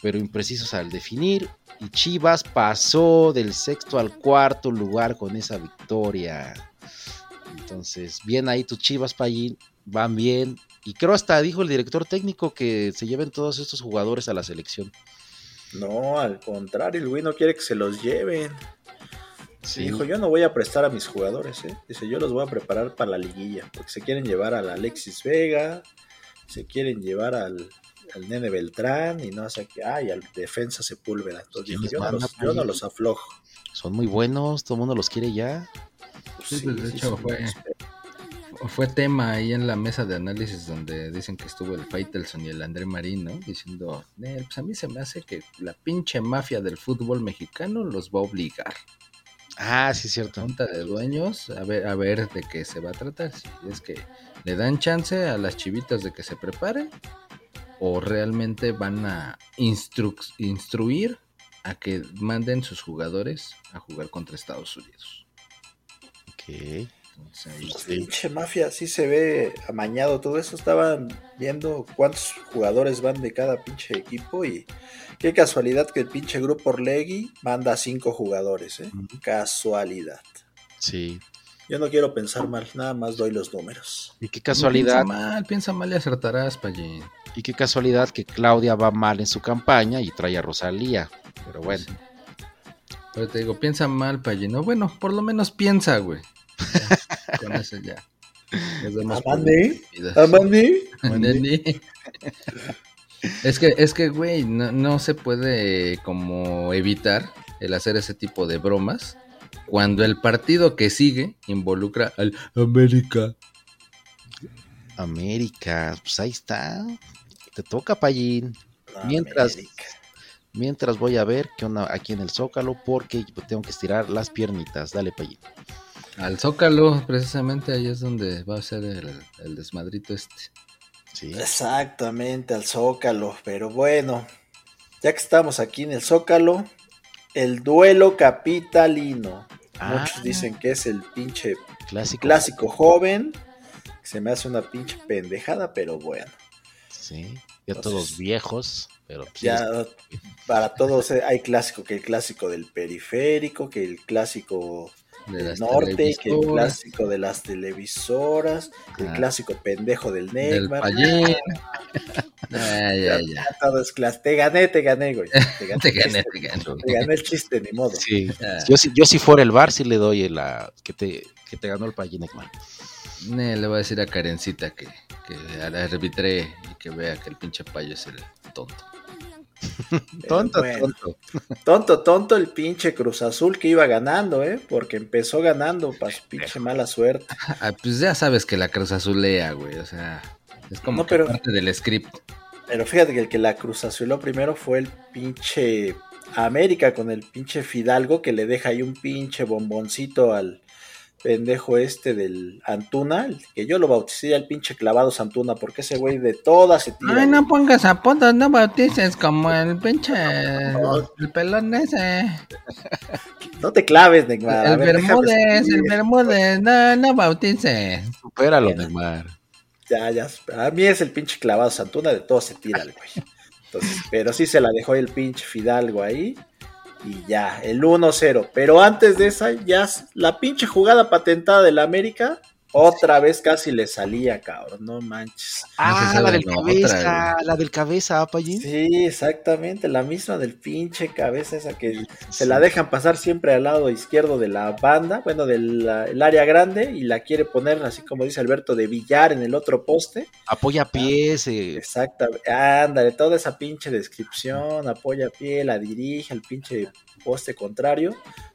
S3: pero imprecisos al definir. Y Chivas pasó del sexto al cuarto lugar con esa victoria. Entonces, bien ahí tus Chivas, Payín, van bien. Y creo hasta dijo el director técnico que se lleven todos estos jugadores a la selección.
S2: No, al contrario, el güey no quiere que se los lleven.
S3: Sí,
S2: Dijo, yo no voy a prestar a mis jugadores, ¿eh? Dice, yo los voy a preparar para la liguilla, porque se quieren llevar al Alexis Vega, se quieren llevar al, al Nene Beltrán y no sé qué, ay, al defensa Sepúlveda. Entonces
S3: ¿Quién
S2: dijo, yo, no los, yo no los aflojo.
S3: son muy buenos, todo el mundo los quiere ya.
S2: Pues
S1: Sí, pues, de hecho, fue- Fue tema ahí en la mesa de análisis donde dicen que estuvo el Faitelson y el André Marín, ¿no? Diciendo, "Nel, pues a mí se me hace que la pinche mafia del fútbol mexicano los va a obligar.
S3: Ah, sí, cierto.
S1: Junta de dueños, a ver, a ver de qué se va a tratar. Si es que le dan chance a las chivitas de que se preparen o realmente van a instru- instruir a que manden sus jugadores a jugar contra Estados Unidos.
S3: Ok.
S1: Ahí-
S2: Pues, Pinche mafia, sí se ve amañado todo eso. Estaban viendo cuántos jugadores van de cada pinche equipo y qué casualidad que el pinche grupo Orlegui manda cinco jugadores, ¿eh? Casualidad.
S3: Sí.
S2: Yo no quiero pensar mal, nada más doy los números.
S3: Y qué
S1: Piensa
S3: casualidad,
S1: mal, piensa mal y acertarás, Pallín.
S3: y qué casualidad que Claudia va mal en su campaña y trae a Rosalía. Pero bueno,
S1: Sí. Pero te digo, piensa mal, Pallín. No, bueno, por lo menos piensa, güey. Ya, con eso ya. Vencidas.
S2: ¿Amande?
S1: Neni. Es que, es que, güey, no, no se puede como evitar el hacer ese tipo de bromas cuando el partido que sigue involucra al América.
S3: América, pues ahí está. Te toca, Payín. Mientras-. Mientras voy a ver qué onda aquí en el Zócalo porque tengo que estirar las piernitas. Dale, Payín.
S1: Al Zócalo, precisamente ahí es donde va a ser el, el desmadrito este.
S3: Sí.
S2: Exactamente, al Zócalo. Pero bueno, ya que estamos aquí en el Zócalo, el duelo capitalino.
S3: Ah.
S2: Muchos dicen que es el pinche
S3: Clásico.
S2: clásico joven. Se me hace una pinche pendejada, pero bueno.
S3: Sí. Ya
S2: Entonces,
S3: todos viejos, pero pues,
S2: Ya para todos eh, hay clásico, que el clásico del periférico, que el clásico
S1: De
S2: del norte, que el clásico de las televisoras, el
S1: Ah.
S2: clásico pendejo del
S1: del
S2: Neymar.
S1: Pallín. Ay, ay, ay.
S2: Todo es clas- Te gané, te gané, güey. Te gané,
S1: Te
S2: el
S1: gané,
S2: chiste,
S1: te gané.
S2: te gané el chiste, ni modo.
S3: Sí.
S1: Ah.
S3: Yo, si, yo si fuera el bar, sí le doy la que te, que te ganó el Ekman.
S1: Ne, le voy a decir a Karencita que, que arbitre y que vea que el pinche payo es el tonto.
S3: Tonto,
S2: bueno,
S3: tonto.
S2: tonto, tonto el pinche Cruz Azul que iba ganando, ¿eh? Porque empezó ganando para su pinche mala suerte.
S1: Ah, pues ya sabes que la Cruz Azulea, güey. O sea, es como
S2: No,
S1: que
S2: pero-
S1: parte del script.
S2: Pero fíjate que el que la Cruz Azuló primero fue el pinche América con el pinche Fidalgo que le deja ahí un pinche bomboncito al pendejo este del Antuna, el que yo lo bauticé el pinche clavado Antuna, porque ese güey de todas se tira.
S1: Ay, no pongas apodos, no bautices como el pinche. El pelón ese.
S2: No te claves, Neymar.
S1: El
S2: ver,
S1: Bermúdez, el. Bermúdez. No, no bautices.
S3: Supéralo. Neymar.
S2: Ya, ya. A mí es el pinche clavado Santuna, de todo se tira el güey. Entonces, pero sí se la dejó el pinche Fidalgo ahí. Y ya, el 1-0. Pero antes de esa, ya la pinche jugada patentada del América, otra vez casi le salía, cabrón. No manches.
S3: Ah, la del cabeza, la del cabeza, Payín.
S2: Sí, exactamente. La misma del pinche cabeza esa que se la dejan pasar siempre al lado izquierdo de la banda, bueno, del el área grande, y la quiere poner, así como dice Alberto, de billar en el otro poste.
S3: Apoya pies. eh,
S2: Exactamente, ándale, toda esa pinche descripción, apoya pie, la dirige al pinche poste contrario,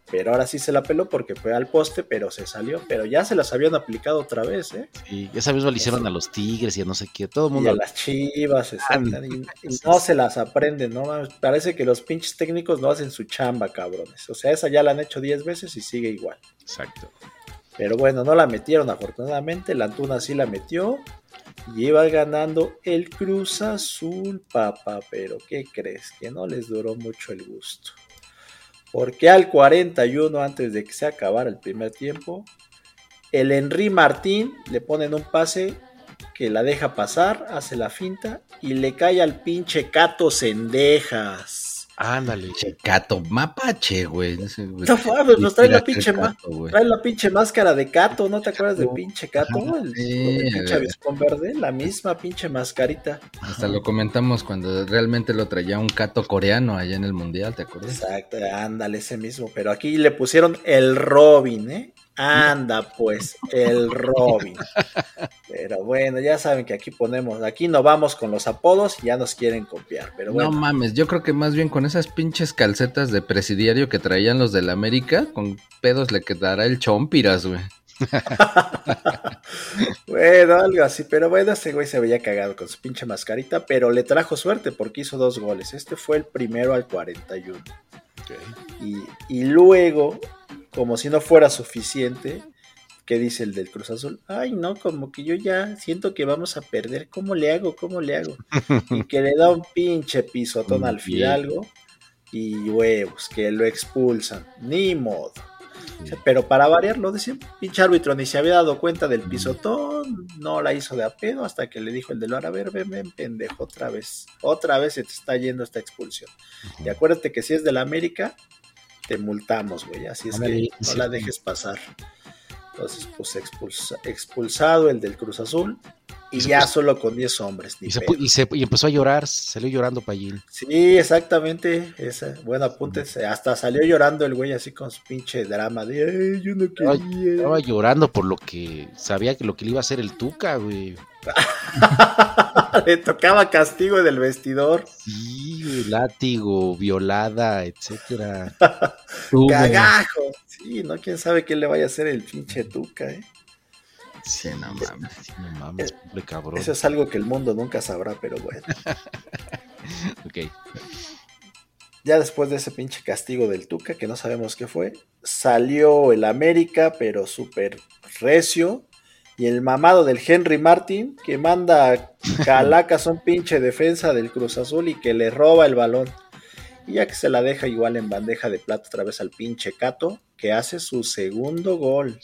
S2: pero ahora sí se la peló porque fue al poste, pero se salió, pero ya se las habían aplicado otra vez, ¿eh?
S3: y esa misma le hicieron a los Tigres y a no sé qué. Todo el
S2: Y
S3: mundo.
S2: a las chivas, exacto, y, y no se las aprenden, ¿no? Parece que los pinches técnicos no hacen su chamba, cabrones. O sea, esa ya la han hecho 10 veces y sigue igual.
S3: Exacto.
S2: Pero bueno, no la metieron afortunadamente, la Antuna sí la metió. Y iba ganando el Cruz Azul, papá. Pero ¿qué crees? Que no les duró mucho el gusto. Porque al 41, antes de que se acabara el primer tiempo, el Henry Martín le ponen un pase que la deja pasar, hace la finta y le cae al pinche Cato Cendejas.
S3: Ándale.
S1: Cato, mapache, güey.
S2: No mames, nos trae la pinche trae la pinche máscara de Cato, ¿no te acuerdas de pinche Cato? El, pinche verde, la misma pinche mascarita.
S1: Hasta lo comentamos cuando realmente lo traía un Cato coreano allá en el mundial, ¿te acuerdas?
S2: Exacto, ándale, ese mismo. Pero aquí le pusieron el Robin, ¿eh? Anda, pues, el Robin. Pero bueno, ya saben que aquí ponemos, aquí no vamos con los apodos y ya nos quieren copiar. Pero bueno.
S1: No mames, yo creo que más bien con esas pinches calcetas de presidiario que traían los del América, con pedos le quedará el chompiras, güey.
S2: bueno, algo así, pero bueno, ese güey se veía cagado con su pinche mascarita, pero le trajo suerte porque hizo dos goles. Este fue el primero al 41. Y, y luego como si no fuera suficiente, ¿qué dice el del Cruz Azul? Ay, no, como que yo ya siento que vamos a perder. ¿Cómo le hago? ¿Cómo le hago? Y que le da un pinche pisotón al Fidalgo y huevos, que lo expulsan. Ni modo. pero para variar, lo decía, pinche árbitro ni se había dado cuenta del pisotón, no la hizo de a pedo hasta que le dijo el de lo a ver, ven, ven, pendejo, otra vez, otra vez se te está yendo esta expulsión. Y acuérdate que si es del América, te multamos, güey. Así es que no la dejes pasar. Entonces, pues expulsado el del Cruz Azul. Y, ya solo con 10 hombres.
S3: Y, se, y, empezó a llorar, salió llorando Payín.
S2: Sí, exactamente. Esa, bueno, apúntense. Hasta salió llorando el güey así con su pinche drama de yo no quería.
S3: Estaba, llorando por lo que sabía que lo que le iba a hacer el Tuca, güey.
S2: le tocaba castigo del vestidor.
S3: Sí, látigo, violada, etcétera.
S2: Cagajo. Sí, no, quién sabe qué le vaya a hacer el pinche Tuca, eh.
S1: Sí, no mames.
S3: no mames, cabrón.
S2: Eso es algo que el mundo nunca sabrá, pero bueno.
S3: ok.
S2: Ya después de ese pinche castigo del Tuca, que no sabemos qué fue, salió el América, pero súper recio. Y el mamado del Henry Martin, que manda a Calacas un pinche defensa del Cruz Azul y que le roba el balón. Y ya que se la deja igual en bandeja de plata otra vez al pinche Cato, que hace su segundo gol.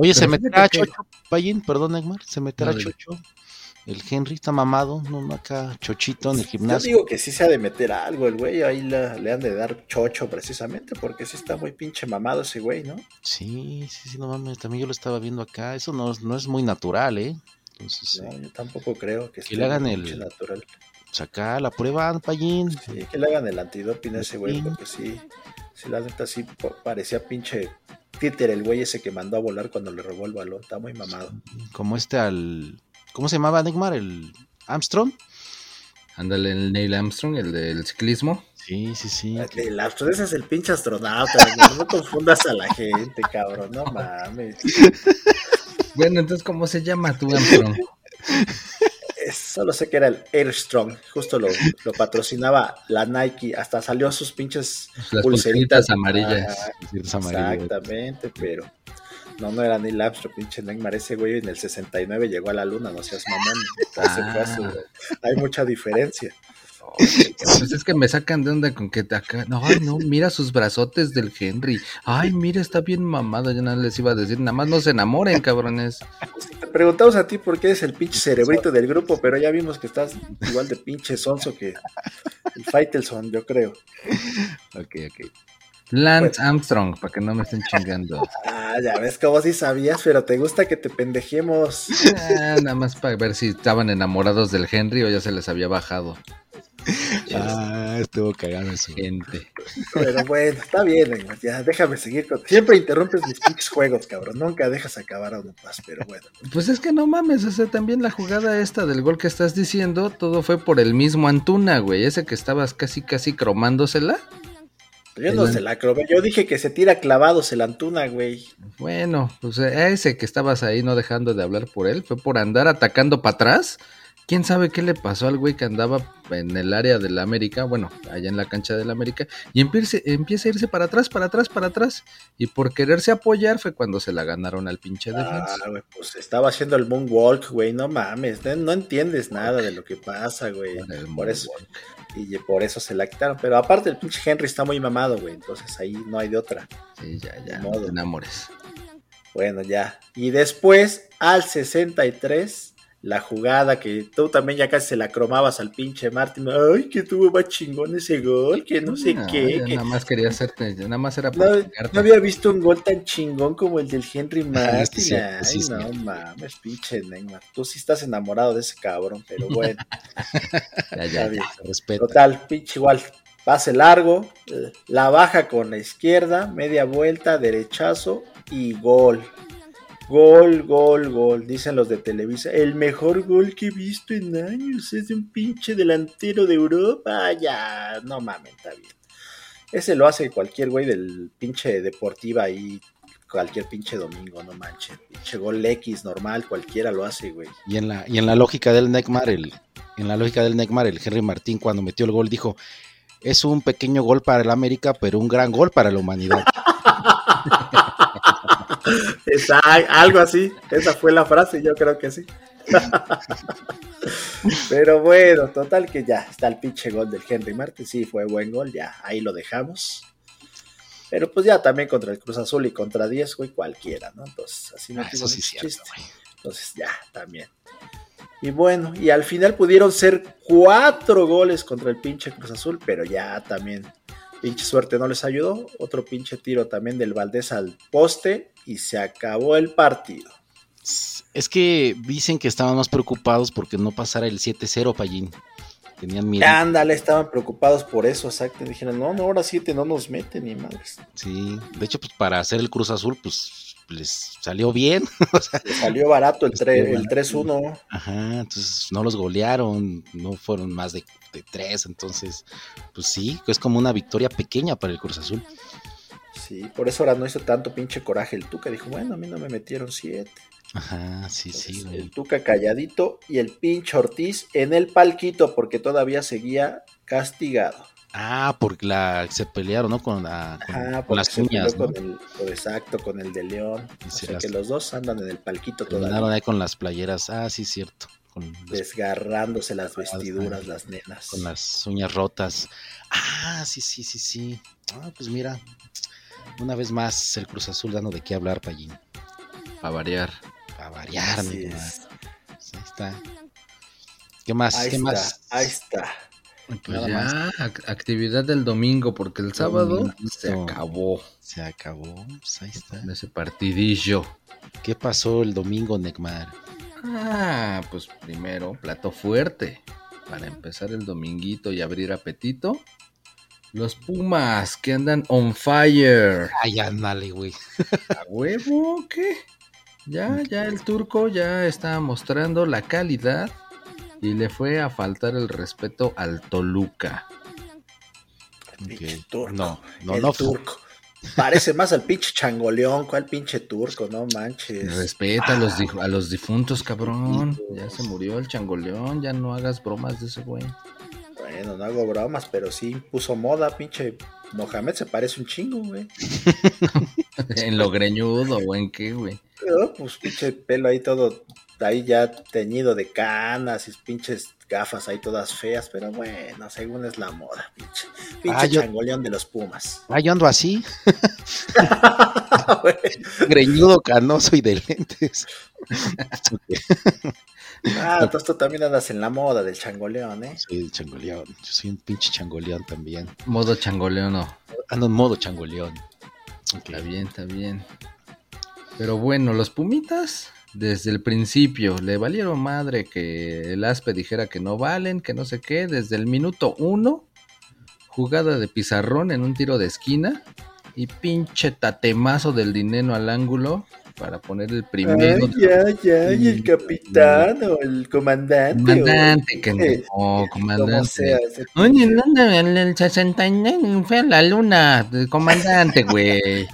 S3: Oye, se meterá Chocho, Payín, perdón, Egmar, se meterá Chocho. El Henry está mamado, no acá chochito en el gimnasio.
S2: Yo digo que sí se ha de meter algo el güey, ahí le han de dar chocho precisamente, porque sí está muy pinche mamado ese güey, ¿no?
S3: Sí, sí, sí, no mames, también yo lo estaba viendo acá, eso no, no es muy natural, ¿eh?
S2: Entonces, no, yo tampoco creo que,
S3: que le hagan el
S2: natural.
S3: Saca la prueba, Payín.
S2: Sí, que le hagan el antidoping a ese güey, porque sí, sí, la neta sí parecía pinche Títer, el güey ese que mandó a volar cuando le robó el balón, está muy mamado.
S3: Como este al. ¿Cómo se llamaba Neymar? ¿El Armstrong?
S1: Ándale, el Neil Armstrong, el del ciclismo.
S3: Sí, sí, sí.
S2: El Armstrong, ese es el pinche astronauta. no confundas a la gente, cabrón, no mames.
S1: Bueno, entonces, ¿cómo se llama tu Armstrong?
S2: solo sé que era el Airstrong, justo lo, patrocinaba la Nike, hasta salió sus pinches
S1: pulseritas amarillas.
S2: exactamente, pero no, no era ni Armstrong, pinche Neymar, ese güey en el 69 llegó a la luna, no seas mamón. Ah. hay mucha diferencia.
S1: Pues es que me sacan de onda con que acá, no, ay, no, mira sus brazotes del Henry. Ay, mira, está bien mamado. Yo nada les iba a decir, nada más no se enamoren, cabrones.
S2: Te preguntamos a ti por qué eres el pinche cerebrito del grupo, pero ya vimos que estás igual de pinche sonso que el Faitelson, yo creo.
S1: Ok, ok. Lance Armstrong, para que no me estén chingando.
S2: Ah, ya ves como si sabías, pero te gusta que te pendejemos.
S1: Ah, nada más para ver si estaban enamorados del Henry o ya se les había bajado.
S3: Ah, estuvo cagado su gente.
S2: Pero bueno, está bien, ya déjame seguir con... Siempre interrumpes mis juegos, cabrón. Nunca dejas acabar a uno más, pero bueno.
S1: Pues es que no mames, o sea, también la jugada esta del gol que estás diciendo, todo fue por el mismo Antuna, güey. Ese que estabas casi, casi cromándosela.
S2: Yo no se la cromé, yo dije que se tira clavados el Antuna, güey.
S1: Bueno, pues ese que estabas ahí no dejando de hablar por él, fue por andar atacando para atrás quién sabe qué le pasó al güey que andaba en el área del América, bueno, allá en la cancha del América, y empieza, empieza a irse para atrás, para atrás, para atrás. Y por quererse apoyar fue cuando se la ganaron al pinche defensa.
S2: Ah, güey, pues estaba haciendo el moonwalk, güey, no mames, no, no entiendes nada de lo que pasa, güey. Por eso, y por eso se la quitaron. Pero aparte el pinche Henry está muy mamado, güey, entonces ahí no hay de otra.
S1: Sí, ya, ya, no te enamores.
S2: Bueno, ya. Y después, al 63, la jugada que tú también ya casi se la cromabas al pinche Martin. Ay, que tuvo más chingón ese gol, que no sé
S1: Ah,
S2: qué. que-
S1: Nada más quería hacerte, nada más era
S2: No,
S1: para
S2: no había visto un gol tan chingón como el del Henry Martin.
S3: sí,
S2: Ay,
S3: sí, sí.
S2: no mames, pinche Neymar. Tú sí estás enamorado de ese cabrón, pero bueno,
S1: Ya, ya.
S2: Total, pinche igual. Pase largo, eh, la baja con la izquierda, media vuelta, derechazo y gol. Gol, gol, gol, dicen los de Televisa. El mejor gol que he visto en años es de un pinche delantero de Europa. Ya, no mames, está bien. Ese lo hace cualquier güey del pinche deportiva ahí, cualquier pinche domingo, no manches. Pinche gol X normal, cualquiera lo hace, güey.
S3: Y en la, y en la lógica del Neymar, el, en la lógica del Neymar, el Henry Martín cuando metió el gol dijo, es un pequeño gol para el América, pero un gran gol para la humanidad.
S2: Esa- algo así, esa fue la frase, yo creo que sí. Pero bueno, total que ya está el pinche gol del Henry Martin, sí, fue buen gol, ya ahí lo dejamos. Pero pues ya también contra el Cruz Azul y contra 10, güey, cualquiera, ¿no? Entonces, así no
S3: Ah, sí cierto,
S2: chiste.
S3: güey.
S2: Entonces, ya, también. Y bueno, y al final pudieron ser cuatro goles contra el pinche Cruz Azul, pero ya también, pinche suerte no les ayudó. Otro pinche tiro también del Valdés al poste y se acabó el partido.
S3: Es que dicen que estaban más preocupados porque no pasara el 7-0, Pallín. Tenían miedo.
S2: Ándale, estaban preocupados por eso, exacto. Dijeron, no, no, ahora siete no nos meten ni madres.
S3: Sí, de hecho, pues para hacer el Cruz Azul, pues les salió bien. O sea,
S2: Le salió barato el, tre-
S3: Estuvo
S2: el 3-1.
S3: Ajá, entonces no los golearon, no fueron más de, de tres, entonces, pues sí, es como una victoria pequeña para el Cruz Azul.
S2: Sí, por eso ahora no hizo tanto pinche coraje el Tuca. Dijo, bueno, a mí no me metieron siete.
S3: Ajá, sí, sí, güey.
S2: el Tuca calladito y el pinche Ortiz en el palquito porque todavía seguía castigado.
S3: Ah, porque la, se pelearon, ¿no? Con, la, con,
S2: Ajá,
S3: con las uñas, ¿no?
S2: con el, con- exacto, con el de León. O
S3: se
S2: sea
S3: las-
S2: que los dos andan en el palquito
S3: Terminaron
S2: todavía,
S3: ahí con las playeras. Ah, sí, cierto. Con,
S2: desgarrándose las vestiduras, las nenas.
S3: con las uñas rotas. Ah, sí, sí, sí, sí. Ah, pues mira, una vez más el Cruz Azul dando de qué hablar, Pallín.
S1: A variar.
S3: A variar, mi
S2: es.
S3: Pues ahí está. ¿Qué más?
S2: Ahí
S3: ¿Qué
S2: está,
S3: más?
S2: ahí está.
S1: Pues
S3: Nada
S1: ya, ac- actividad del domingo, porque el sábado se acabó
S3: Se acabó. Pues ahí está.
S1: ese partidillo.
S3: ¿Qué pasó el domingo, Necmar?
S1: Ah, pues primero, plato fuerte. Para empezar el dominguito y abrir apetito. Los Pumas que andan on fire.
S3: Ay, ándale, güey.
S1: ¿A huevo? ¿Qué? Ya, ya el turco ya está mostrando la calidad y le fue a faltar el respeto al Toluca.
S2: Pinche
S3: Ok.
S2: turco.
S3: No, no,
S2: el
S3: no.
S2: turco. Parece más al pinche changoleón, ¿cuál pinche turco? No manches.
S1: Respeta a, los dif- a los difuntos, cabrón. Ya se murió el changoleón, ya no hagas bromas de ese güey.
S2: Bueno, no hago bromas, pero sí puso moda, pinche Mohamed se parece un chingo, güey.
S1: en lo greñudo o en qué, güey.
S2: Pero, pues pinche pelo ahí todo, ahí ya teñido de canas y pinches gafas ahí todas feas, pero bueno, según es la moda, pinche, pinche
S3: Ah, yo-
S2: changoleón de los Pumas.
S3: Ah, yo ando así, greñudo, canoso y de lentes.
S2: ah, entonces tú también andas en la moda del changoleón, ¿eh?
S3: Soy el changoleón. Yo soy un pinche changoleón también.
S1: Modo changoleón, no.
S3: Ando en modo changoleón. Ok.
S1: Está bien, está bien. Pero bueno, los Pumitas, desde el principio, le valieron madre que el Aspe dijera que no valen, que no sé qué. Desde el minuto uno, jugada de pizarrón en un tiro de esquina y pinche tatemazo del dinero al ángulo para poner el primero.
S2: Ay, ya, ya, y el capitán o el comandante.
S1: Comandante, que no, comandante.
S2: sea,
S1: Oye, ¿dónde? En el 69 fue a la luna, el comandante, güey.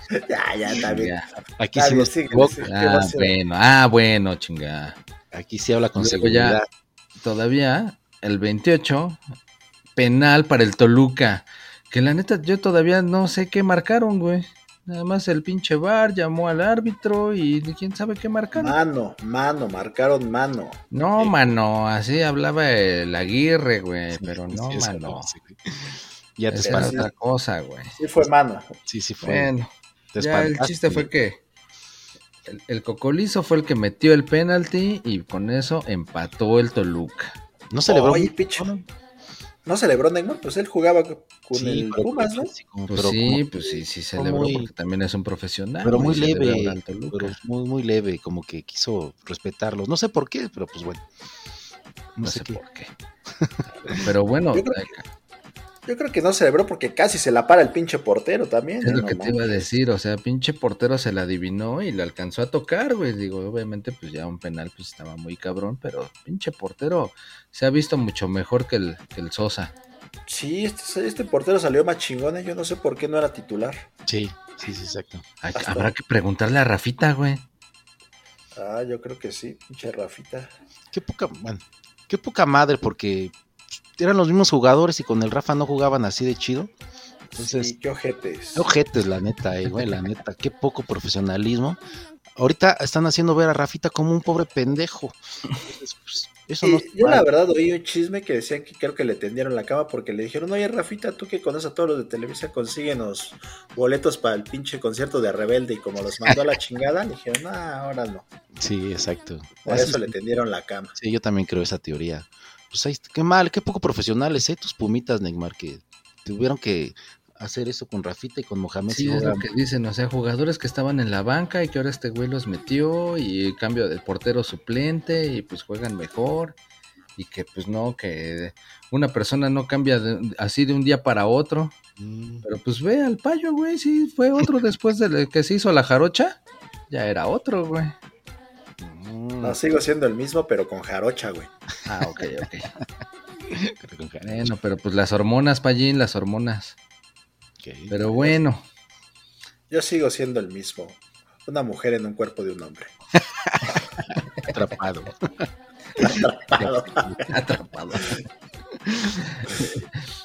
S2: Ya, ya, está bien.
S3: Aquí
S2: Está
S3: sí
S2: bien,
S3: nos
S2: síguele,
S3: equivoca.
S2: síguele. ¿Qué
S1: Ah, bueno, ah, bueno, chinga.
S3: Aquí sí habla con seguridad.
S1: todavía el 28, penal para el Toluca. Que la neta, yo todavía no sé qué marcaron, güey. Nada más el pinche bar llamó al árbitro y quién sabe qué marcaron.
S2: Mano, mano, marcaron mano.
S1: No, mano, así hablaba el Aguirre, güey, pero no,
S3: Sí,
S1: mano.
S3: Ya te
S1: era
S3: espantaste.
S1: otra cosa, güey.
S2: Sí fue mano.
S3: Sí, sí fue.
S1: Bueno,
S3: Te
S1: ya el chiste fue que el, el Cocolizo fue el que metió el penalti y con eso empató el Toluca.
S3: No celebró.
S2: Oye, pinche.
S3: ¿no?
S2: No celebró Neymar, pues él jugaba con
S3: Sí,
S2: el Pumas, ¿no?
S3: sí,
S1: Pues
S3: pero
S1: sí,
S3: como-
S1: pues sí, sí
S3: fue
S1: celebró
S3: muy-
S1: porque también es un profesional.
S3: pero muy leve, pero muy, muy leve, como que quiso respetarlos. No sé por qué, pero pues bueno. No,
S1: No
S3: sé,
S1: sé
S3: qué.
S1: por qué. Pero bueno,
S2: Yo creo que no celebró porque casi se la para el pinche portero también.
S1: es
S2: ¿eh?
S1: lo
S2: No
S1: que te iba a decir. O sea, pinche portero se la adivinó y le alcanzó a tocar, güey. Digo, obviamente, pues ya un penal pues estaba muy cabrón, pero pinche portero se ha visto mucho mejor que el, que el Sosa.
S2: Sí, este, este portero salió más chingón, ¿eh? yo no sé por qué no era titular.
S3: Sí, sí, sí, exacto.
S1: Habrá que preguntarle a Rafita, güey.
S2: Ah, yo creo que sí, pinche Rafita.
S3: Qué poca, bueno, qué poca madre, porque eran los mismos jugadores y con el Rafa no jugaban así de chido. Entonces,
S2: sí, qué ojetes.
S3: Qué ojetes, la neta, eh, güey, la neta, qué poco profesionalismo. Ahorita están haciendo ver a Rafita como un pobre pendejo. Entonces, pues, eso no
S2: yo la verdad oí un chisme que decían que creo que le tendieron la cama porque le dijeron, oye Rafita, tú que conoces a todos los de Televisa, consíguenos boletos para el pinche concierto de Rebelde y como los mandó a la chingada, le dijeron, ah, ahora no.
S3: Sí, exacto.
S2: Por
S3: Así
S2: eso
S3: es.
S2: le tendieron la cama.
S3: Sí, yo también creo esa teoría. Pues ahí, qué mal, qué poco profesionales, ¿eh? Tus pumitas, Neymar, que tuvieron que hacer eso con Rafita y con Mohamed.
S1: Sí, es lo que dicen, o sea, jugadores que estaban en la banca y que ahora este güey los metió y cambio del portero suplente y pues juegan mejor y que pues no, que una persona no cambia de- así de un día para otro,
S3: Mm,
S1: pero pues ve al payo, güey, sí, fue otro después de que se hizo la jarocha, ya era otro, güey.
S3: Mm,
S2: No, sigo siendo el mismo, pero con jarocha, güey.
S1: Ah, ok, ok.
S3: con
S1: Bueno, pero pues las hormonas, Pallín, las hormonas.
S3: ok.
S1: Pero bueno,
S2: Yo sigo siendo el mismo. Una mujer en un cuerpo de un hombre.
S3: atrapado.
S2: Atrapado.
S1: atrapado.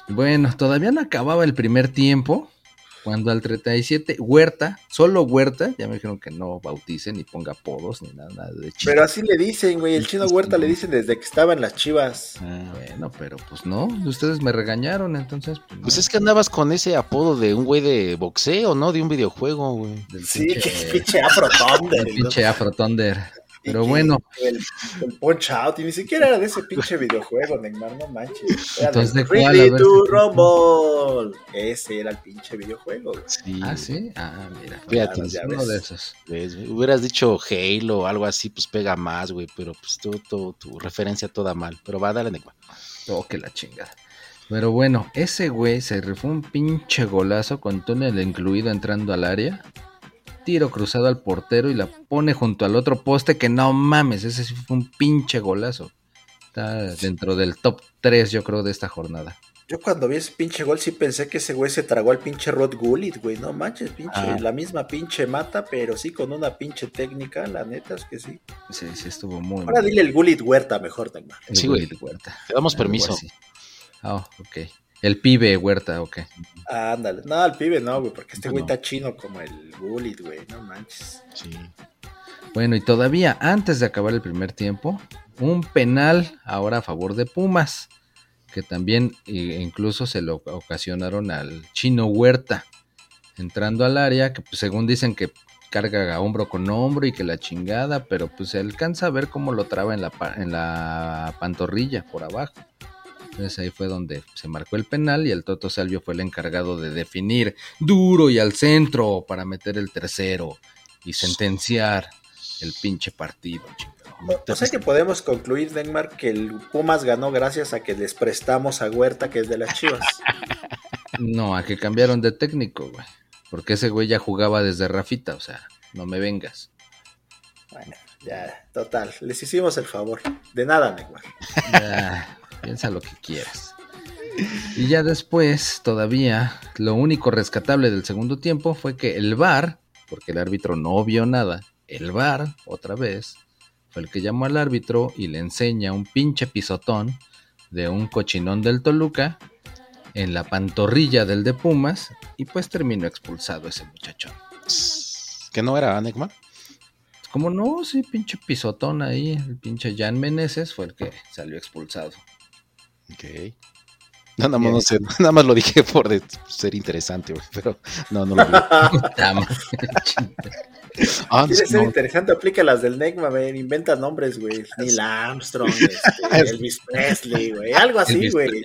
S1: bueno, todavía no acababa el primer tiempo. Cuando al 37, Huerta, solo Huerta, ya me dijeron que no bautice ni ponga apodos ni nada, nada de chiste.
S2: Pero así le dicen, güey. El chino Huerta le dicen desde que estaba en las chivas.
S3: Ah,
S1: Bueno, pero pues no, ustedes me regañaron, entonces. Pues,
S3: Pues
S1: no,
S3: es que andabas con ese apodo de un güey de boxeo, ¿no? De un videojuego, güey.
S1: del
S2: Sí,
S1: pinche-
S2: que pinche Afro Thunder.
S1: pinche Afro Thunder. Pero bueno,
S2: El, el Punch Out, y ni siquiera era de ese pinche videojuego, Neymar, no manches. Era
S1: Entonces,
S2: de Ready to. Rumble. Ese era el pinche videojuego. güey.
S3: Sí.
S1: ah, sí, ah, mira,
S3: Fíjate,
S1: es
S2: ya
S1: uno
S2: ves.
S1: de esos.
S3: ¿Ves? Hubieras dicho Halo o algo así, pues pega más, güey. Pero pues tu, tu, tu referencia toda mal. Pero va, dale, Neymar.
S1: Oh, que la chingada. Pero bueno, ese güey se rifó un pinche golazo con túnel incluido entrando al área. Tiro cruzado al portero y la pone junto al otro poste que no mames, ese sí fue un pinche golazo. Está dentro del top 3 yo creo de esta jornada.
S2: Yo cuando vi ese pinche gol sí pensé que ese güey se tragó al pinche Rod Gullit, güey. No manches, pinche,
S3: Ah.
S2: la misma pinche mata, pero sí con una pinche técnica, la neta es que sí.
S1: Sí, sí estuvo muy
S2: Ahora
S1: muy-
S2: dile el Gullit Huerta mejor,
S1: el
S3: Sí, güey.
S1: Gullit Huerta.
S3: Te damos permiso.
S1: Ah, ok. El pibe Huerta, ok.
S2: Ándale. No, al pibe no, güey, porque este güey
S3: No.
S2: está chino como el Gullit, güey. No manches.
S3: Sí.
S1: Bueno, y todavía antes de acabar el primer tiempo, un penal ahora a favor de Pumas, que también eh, incluso se lo ocasionaron al chino Huerta, entrando al área, que pues, según dicen que carga a hombro con hombro y que la chingada, pero pues se alcanza a ver cómo lo traba en la, en la pantorrilla por abajo. Entonces ahí fue donde se marcó el penal y el Toto Salvio fue el encargado de definir duro y al centro para meter el tercero y sentenciar el pinche partido, chingado.
S2: O sea que podemos concluir, Neymar, que el Pumas ganó gracias a que les prestamos a Huerta, que es de las chivas.
S1: No, a que cambiaron de técnico, güey. Porque ese güey ya jugaba desde Rafita, o sea, no me vengas.
S2: Bueno, ya, total. Les hicimos el favor. De nada, Neymar.
S1: Piensa lo que quieras. Y ya después, todavía, lo único rescatable del segundo tiempo fue que el VAR, porque el árbitro no vio nada, el VAR, otra vez, fue el que llamó al árbitro y le enseña un pinche pisotón de un cochinón del Toluca en la pantorrilla del de Pumas y pues terminó expulsado ese muchachón.
S3: Que no era Neymar.
S1: Como no, sí, pinche pisotón ahí, el pinche Jan Meneses fue el que salió expulsado.
S3: Ok. No, nada, más, no sé, nada más lo dije por de ser interesante, güey, pero no, no lo vi.
S2: ah, Quiere ser interesante, aplica las del Negma, güey, inventa nombres, güey. Neil Armstrong, este, Elvis Presley, güey, algo así, güey.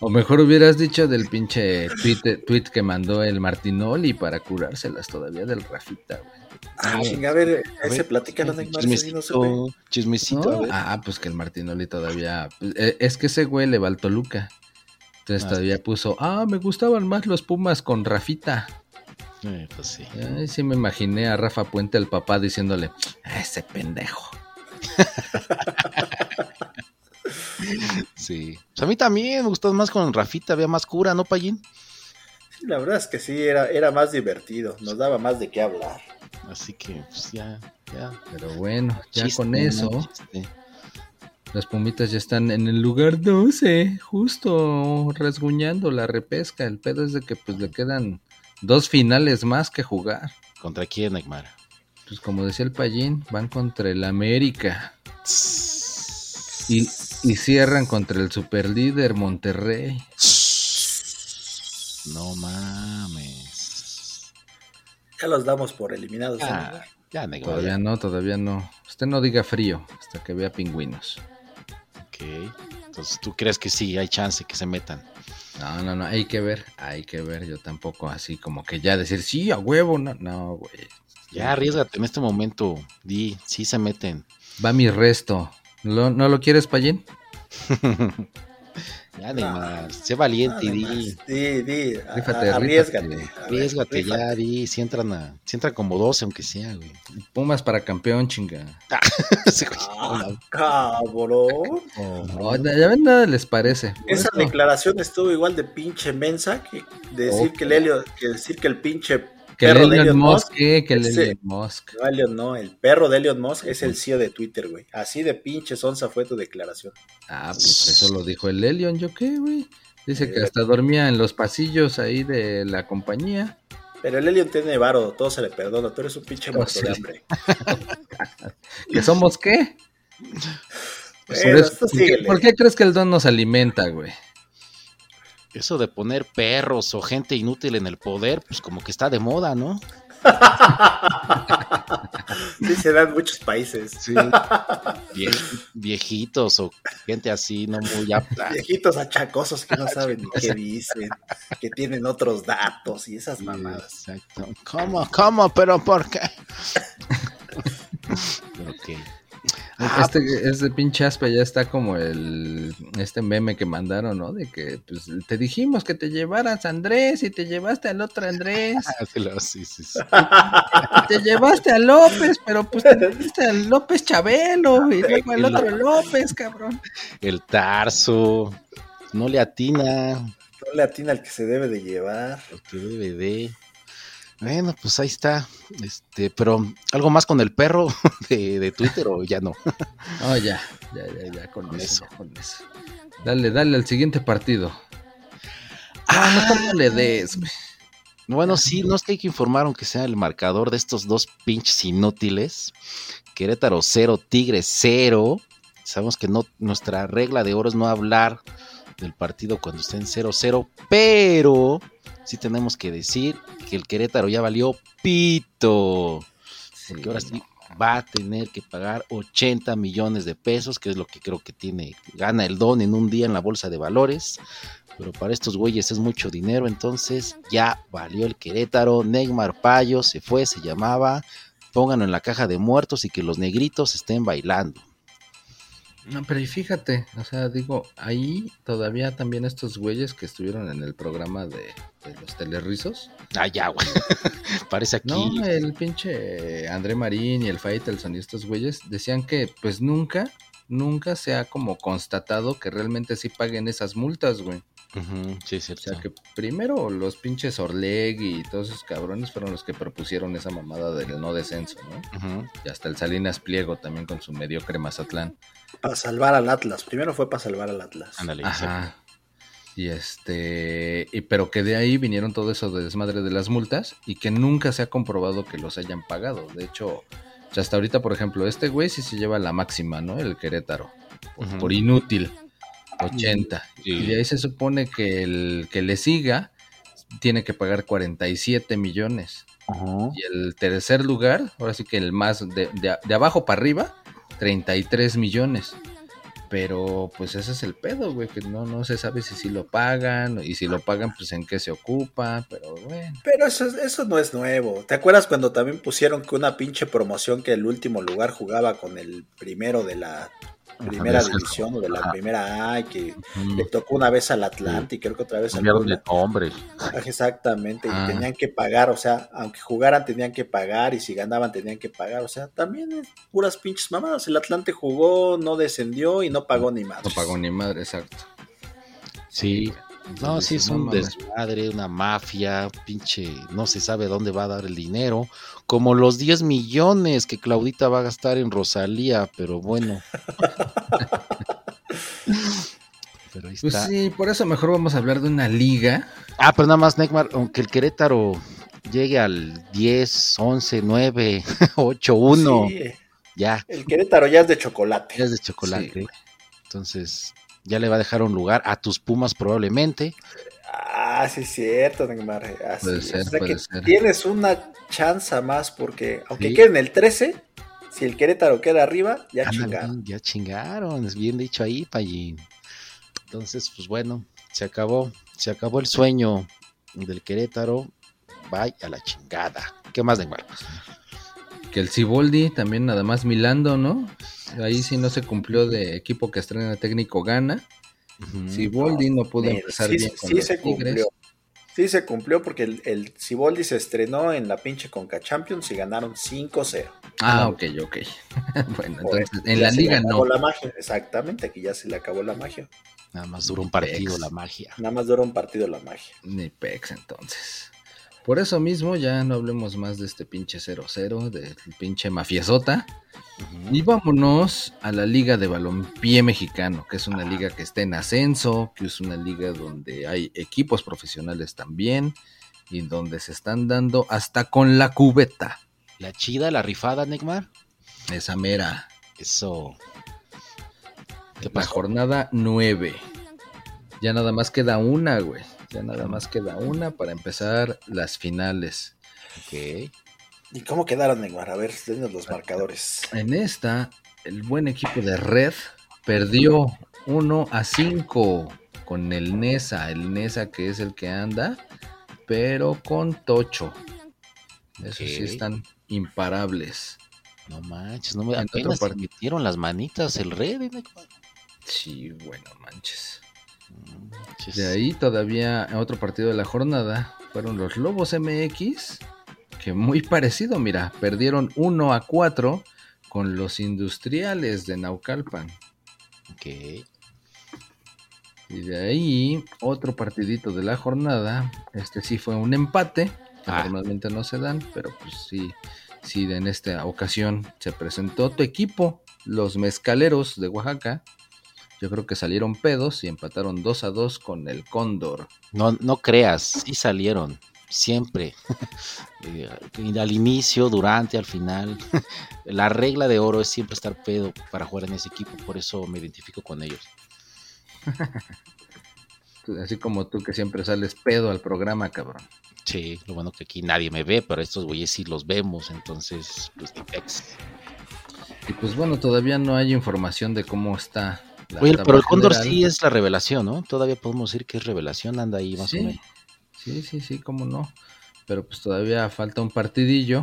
S1: O mejor hubieras dicho del pinche tweet, tweet que mandó el Martinoli para curárselas todavía del Rafita, güey.
S2: Ah, chinga, a ver, ese platica los
S3: Chismecito, chismecito.
S1: Ah, pues que el Martinoli todavía. Pues, eh, es que ese güey le va al Toluca. Entonces ah, todavía puso, ah, me gustaban más los Pumas con Rafita.
S3: Eh, pues sí.
S1: sí me imaginé a Rafa Puente, el papá, diciéndole, ese pendejo.
S3: sí. Pues a mí también me gustó más con Rafita, había más cura, ¿no, Payín?
S2: Sí, la verdad es que sí, era, era más divertido, nos daba más de qué hablar.
S3: Así que, pues ya, ya.
S1: Pero bueno, ya con eso. Las pumitas ya están en el lugar 12, justo rasguñando la repesca. El pedo es de que pues le quedan dos finales más que jugar.
S3: ¿Contra quién, Neymar?
S1: Pues como decía el Payín, van contra el América. Y, y cierran contra el superlíder Monterrey.
S3: No mames.
S2: Ya los damos por eliminados.
S1: Ah, ya, todavía no, todavía no. Usted no diga frío hasta que vea pingüinos.
S3: Ok. Entonces, ¿tú crees que sí hay chance que se metan?
S1: No, no, no, hay que ver, hay que ver. Yo tampoco así como que ya decir, sí, a huevo, no, no, güey.
S3: Ya arriesgate en este momento, di, sí se meten.
S1: Va mi resto. ¿No, lo quieres, Payín?
S3: ya, Neymar, sé valiente y di.
S2: Di, di,
S3: arriesgate. Arriesgate, ya, di. Si entran, a, si entran como 12, aunque sea, güey.
S1: Pumas para campeón, chinga.
S2: ah, cabrón.
S1: Oh, ya ven, nada les parece.
S2: Esa declaración estuvo igual de pinche mensa que decir que el Helio, que decir que el pinche
S1: que perro de Elon Musk, que el Elon Musk.
S2: No, el perro de Elon Musk es el CEO de Twitter, güey. Así de pinche sonza fue tu declaración.
S1: Ah, pues eso lo dijo el Elon, ¿yo qué, güey? Dice que eh, hasta dormía en los pasillos ahí de la compañía.
S2: Pero el Elion tiene varo, todo se le perdona. Tú eres un pinche muerto de hambre.
S1: ¿Que somos qué? ¿Por qué crees que el don nos alimenta, güey?
S3: Eso de poner perros o gente inútil en el poder, pues como que está de moda, ¿no?
S2: sí, se da en muchos países. Sí.
S3: viejitos o gente así, no muy apta.
S2: Viejitos achacosos que no saben ni qué dicen, que tienen otros datos y esas mamadas.
S3: Exacto. ¿Cómo? ¿Cómo? ¿Pero por qué?
S1: ok. Ah, este, este pinche aspe ya está como el este meme que mandaron, ¿no? De que pues te dijimos que te llevaras a Andrés y te llevaste al otro Andrés.
S3: Ah, sí, sí, sí.
S1: te llevaste a López, pero pues te llevaste al López Chabelo y luego al otro López, cabrón.
S3: El Tarso. No le atina.
S2: No le atina al que se debe de llevar.
S3: El que debe de. Bueno, pues ahí está. Este, pero algo más con el perro de, Twitter o ya no.
S1: Oh, ya, ya, ya, ya, con, eso, con eso. Dale, dale al siguiente partido.
S3: Ah, no le des, Bueno, sí, no es que hay que informar, aunque sea el marcador de estos dos pinches inútiles. Querétaro 0, Tigre 0. Sabemos que no, nuestra regla de oro es no hablar del partido cuando esté en 0-0, pero sí tenemos que decir que el Querétaro ya valió pito. porque ahora sí va a tener que pagar 80 millones de pesos, que es lo que creo que tiene, gana el don en un día en la bolsa de valores. Pero para estos güeyes es mucho dinero, entonces ya valió el Querétaro. Neymar Payo se fue, se llamaba. Pónganlo en la caja de muertos y que los negritos estén bailando.
S1: No, pero y fíjate, o sea, digo, ahí todavía también estos güeyes que estuvieron en el programa de, los telerrizos.
S3: Ah, ya, güey. Parece aquí.
S1: No, el pinche André Marín y el Faitelson y estos güeyes decían que pues nunca, nunca se ha como constatado que realmente sí paguen esas multas, güey.
S3: Ujú, Sí, es
S1: O
S3: cierto.
S1: sea que primero los pinches Orleg y todos esos cabrones fueron los que propusieron esa mamada del no descenso, ¿no?
S3: Ujú.
S1: Y hasta el Salinas Pliego también con su mediocre Mazatlán.
S2: Para salvar al Atlas. Primero fue para salvar al Atlas.
S3: Ándale,
S1: Ajá. Y este, y pero que de ahí vinieron todo eso de desmadre de las multas y que nunca se ha comprobado que los hayan pagado. De hecho, hasta ahorita, por ejemplo, este güey sí se lleva la máxima, ¿no? El Querétaro. Por, por inútil. 80.
S3: Sí.
S1: Y de ahí se supone que el que le siga tiene que pagar 47 millones.
S3: Ujú.
S1: Y el tercer lugar, ahora sí que el más de, de- de abajo para arriba, 33 millones. Pero pues ese es el pedo, güey, que no, no se sabe si sí lo pagan y si lo pagan, pues en qué se ocupa, pero bueno.
S2: Pero eso, es- eso no es nuevo. ¿Te acuerdas cuando también pusieron que una pinche promoción que el último lugar jugaba con el primero de la primera división o de la primera A que
S1: Mm,
S2: le tocó una vez al Atlante y creo que otra vez al. Ajá, Exactamente,
S1: Ah.
S2: y tenían que pagar, o sea, aunque jugaran tenían que pagar y si ganaban tenían que pagar, o sea, también es puras pinches mamadas. El Atlante jugó, no descendió y no pagó ni más.
S1: no pagó ni madre, exacto.
S3: Sí. No,
S1: Entonces
S3: sí, es
S1: no
S3: un
S1: mames.
S3: desmadre, una mafia, pinche, no se sabe dónde va a dar el dinero, como los 10 millones que Claudita va a gastar en Rosalía, pero bueno. pero ahí
S1: Pues
S3: está.
S1: sí, por eso mejor vamos a hablar de una liga.
S3: Ah, pero nada más, Neymar, aunque el Querétaro llegue al 10, 11, 9, 8, 1,
S2: Sí,
S3: ya,
S2: el Querétaro ya es de chocolate.
S3: ya es de chocolate.
S1: Sí.
S3: Entonces, ya le va a dejar un lugar a tus Pumas probablemente.
S2: Ah, sí, es cierto, Neymar. Así
S1: Puede
S2: es.
S1: ser,
S2: o sea
S1: puede
S2: que
S1: ser.
S2: tienes una chance más porque, aunque
S3: Sí.
S2: quede en el 13, si el Querétaro queda arriba, ya
S3: Ándale,
S2: chingaron.
S3: ya chingaron, es bien dicho ahí, Pallín. Entonces, pues bueno, se acabó, se acabó el sueño del Querétaro. Vaya a la chingada. ¿Qué más, Neymar?
S1: Que el Ciboldi también nada más milando, ¿no? Ahí sí no se cumplió de equipo que estrena técnico gana. Ciboldi no pudo
S2: Mira,
S1: empezar
S2: sí,
S1: bien con
S2: sí
S1: los
S2: se
S1: Tigres.
S2: cumplió. Sí se cumplió porque el, el Ciboldi se estrenó en la pinche Conca Champions y ganaron 5-0.
S1: Ah, ok, ok. bueno, entonces en la liga
S2: acabó
S1: no.
S2: la magia. Exactamente, aquí ya se le acabó la magia.
S3: Nada más dura un partido
S1: Pex.
S3: la magia.
S2: Nada más dura un partido la magia.
S1: Ni pex entonces. Por eso mismo ya no hablemos más de este pinche 0-0, del pinche mafiesota.
S3: Ujú.
S1: Y vámonos a la Liga de Balompié Mexicano, que es una liga que está en ascenso, que es una liga donde hay equipos profesionales también, y donde se están dando hasta con la cubeta.
S3: La chida, la rifada, Neymar.
S1: Esa mera.
S3: Eso. ¿Qué
S1: La
S3: pasó?
S1: jornada 9. Ya nada más queda una, güey. Ya nada más queda una para empezar las finales.
S3: Ok.
S2: ¿Y cómo quedaron, Neymar? A ver, denos los marcadores.
S1: En esta, el buen equipo de Red perdió 1 a 5 con el Nesa. El Nesa que es el que anda, pero con Tocho. Esos sí están imparables.
S3: No manches, no me
S1: En
S3: apenas
S1: otro
S3: se
S1: part-
S3: metieron las manitas el red, Neymar.
S1: Sí, bueno, manches. De ahí todavía en otro partido de la jornada fueron los Lobos MX, que muy parecido, mira, perdieron 1 a 4 con los Industriales de Naucalpan.
S3: Ok.
S1: Y de ahí otro partidito de la jornada, este sí fue un empate,
S3: Ah.
S1: normalmente no se dan, pero pues sí, sí en esta ocasión se presentó tu equipo, los Mezcaleros de Oaxaca. Yo creo que salieron pedos y empataron 2 a 2 con el Cóndor.
S3: No, no creas, sí salieron, siempre. Eh, al inicio, durante, al final. La regla de oro es siempre estar pedo para jugar en ese equipo, por eso me identifico con ellos.
S1: Así como tú que siempre sales pedo al programa, cabrón.
S3: Sí, lo bueno que aquí nadie me ve, pero estos güeyes sí los vemos, entonces, pues pex.
S1: Y pues bueno, todavía no hay información de cómo está. La
S3: Oye,
S1: tabla
S3: pero el Cóndor
S1: general.
S3: sí es la revelación, ¿no? Todavía podemos decir que es revelación, anda ahí más o menos.
S1: sí, sí, sí, cómo no. Pero pues todavía falta un partidillo,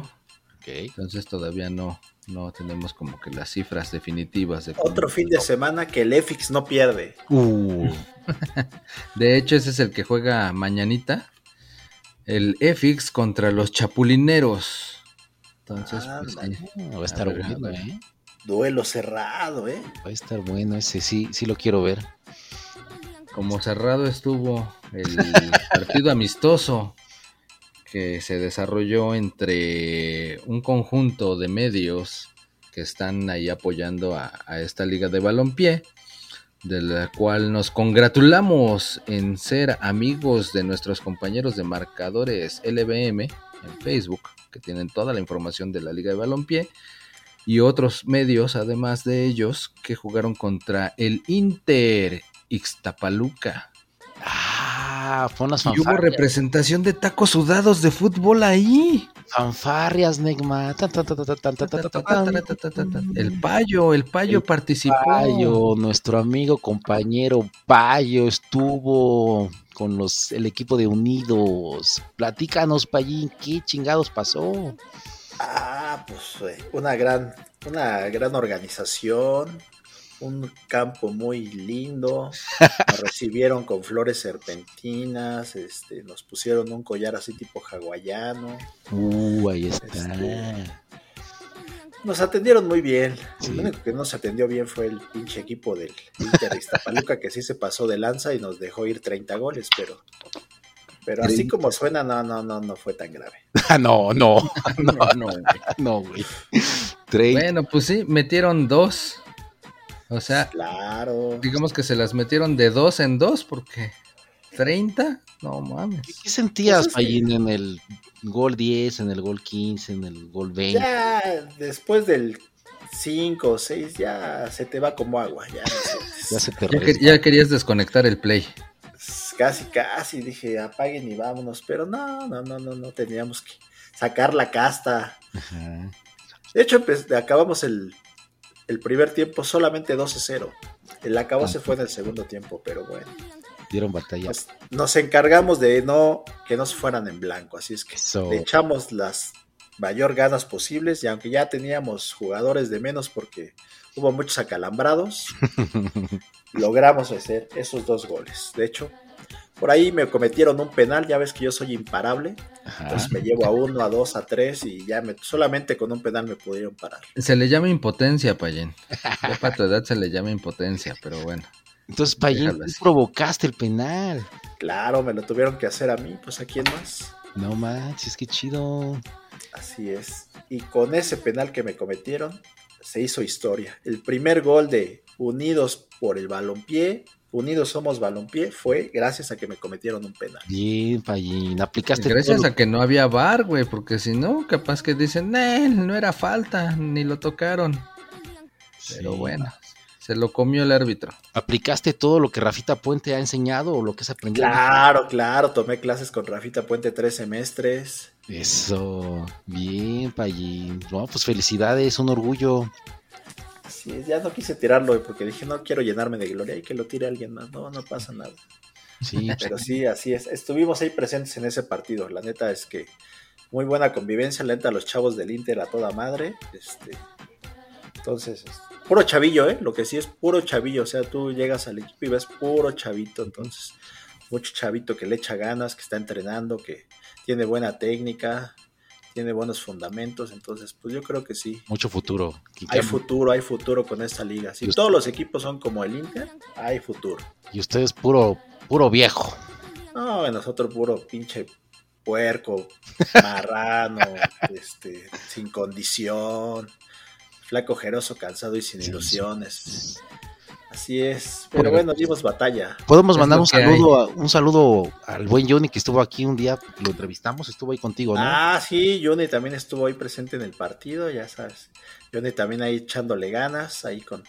S3: Ok.
S1: entonces todavía no, no tenemos como que las cifras definitivas de
S2: Otro fin de semana que el EFIX no pierde.
S3: Uh,
S1: De hecho, ese es el que juega mañanita. El EFIX contra los Chapulineros. Entonces, pues ahí.
S3: va a estar
S1: A ver, a
S3: bueno. ¿eh?
S2: Duelo cerrado, ¿eh?
S3: Va a estar bueno ese, sí, sí lo quiero ver.
S1: como cerrado estuvo el partido amistoso que se desarrolló entre un conjunto de medios que están ahí apoyando a, a esta liga de balompié, de la cual nos congratulamos en ser amigos de nuestros compañeros de marcadores LBM en Facebook, que tienen toda la información de la liga de balompié, y otros medios, además de ellos, que jugaron contra el Inter Ixtapaluca.
S3: Ah, fue unas fanfarrias.
S1: Y hubo representación de tacos sudados de fútbol ahí.
S3: Fanfarrias, Negma.
S1: El payo, el payo
S3: el
S1: participó.
S3: Payo, nuestro amigo, compañero Payo estuvo con los, el equipo de Unidos. Platícanos, Payín, ¿qué chingados pasó?
S2: Ah, pues una gran, una gran organización, un campo muy lindo, nos recibieron con flores serpentinas, este, nos pusieron un collar así tipo hawaiano,
S3: Uh, ahí está.
S2: Este, nos atendieron muy bien,
S3: Sí.
S2: lo único que no nos atendió bien fue el pinche equipo del Inter de Iztapaluca que sí se pasó de lanza y nos dejó ir 30 goles, pero... Pero así como suena, no, no, no, no fue tan grave.
S3: Ah, no, no,
S1: No, no, güey.
S3: no, güey.
S1: Bueno, pues sí, metieron dos. O sea,
S2: Claro.
S1: digamos que se las metieron de dos en dos porque 30, no mames.
S3: ¿Qué, qué sentías,
S2: Pues es que-
S3: Payín, en el gol 10, en el gol 15, en el gol 20?
S2: Ya después del 5 o 6 ya se te va como agua. Ya.
S3: Ya se te
S1: Ya, que- ya querías desconectar el play.
S2: Casi, casi dije apaguen y vámonos. Pero no, no, no, no, no teníamos que sacar la casta.
S3: Ajá.
S2: De hecho, pues, acabamos el, el primer tiempo solamente 12-0. El acabó se fue en el segundo tiempo, pero bueno.
S3: Dieron batalla.
S2: Pues, nos encargamos de no que no se fueran en blanco. Así es que
S3: Eso.
S2: le echamos las mayor ganas posibles y aunque ya teníamos jugadores de menos porque hubo muchos acalambrados, logramos hacer esos dos goles. De hecho, por ahí me cometieron un penal, ya ves que yo soy imparable,
S3: Ajá.
S2: pues me llevo a uno, a dos, a tres y ya me, solamente con un penal me pudieron parar.
S1: Se le llama impotencia, Payen. Ya para tu edad se le llama impotencia, pero bueno.
S3: Entonces, tú
S1: así.
S3: provocaste el penal.
S2: Claro, me lo tuvieron que hacer a mí, pues a quién más.
S3: No manches, qué chido.
S2: Así es. Y con ese penal que me cometieron, se hizo historia. El primer gol de Unidos por el balompié, Unidos somos balompié, fue gracias a que me cometieron un penal.
S3: Bien, Payín. Aplicaste
S1: Gracias
S3: todo.
S1: a que no había bar, güey, porque si no, capaz que dicen, "Eh, no era falta, ni lo tocaron. Pero bueno, se lo comió el árbitro.
S3: ¿Aplicaste todo lo que Rafita Puente ha enseñado o lo que has aprendido?
S2: Claro, claro, tomé clases con Rafita Puente tres semestres.
S3: Eso. Bien, Payín. No, pues felicidades, un orgullo.
S2: Así es, ya no quise tirarlo porque dije, no quiero llenarme de gloria y que lo tire alguien más. No, no pasa nada.
S3: Sí,
S2: Pero sí, así es. Estuvimos ahí presentes en ese partido. La neta es que muy buena convivencia. La neta, los chavos del Inter a toda madre. Este, entonces, es puro chavillo, ¿eh? Lo que sí es puro chavillo. O sea, tú llegas al equipo y ves puro chavito. Entonces, mucho chavito que le echa ganas, que está entrenando, que tiene buena técnica, tiene buenos fundamentos. Entonces, pues yo creo que sí.
S3: mucho futuro.
S2: Hay futuro, hay futuro con esta liga. Si todos los equipos son como el Inter, hay futuro.
S3: Y usted es puro, puro viejo.
S2: No, nosotros puro pinche puerco, marrano, este, sin condición, flaco, jeroso, cansado y sin
S3: Sí,
S2: ilusiones. Así es. Pero bueno, dimos batalla.
S3: Podemos
S1: Es
S3: mandar un saludo, a- un saludo al buen Johnny que estuvo aquí un día, lo entrevistamos, estuvo ahí contigo, ¿no?
S2: Ah, sí, Johnny también estuvo ahí presente en el partido, ya sabes. Johnny también ahí echándole ganas, ahí con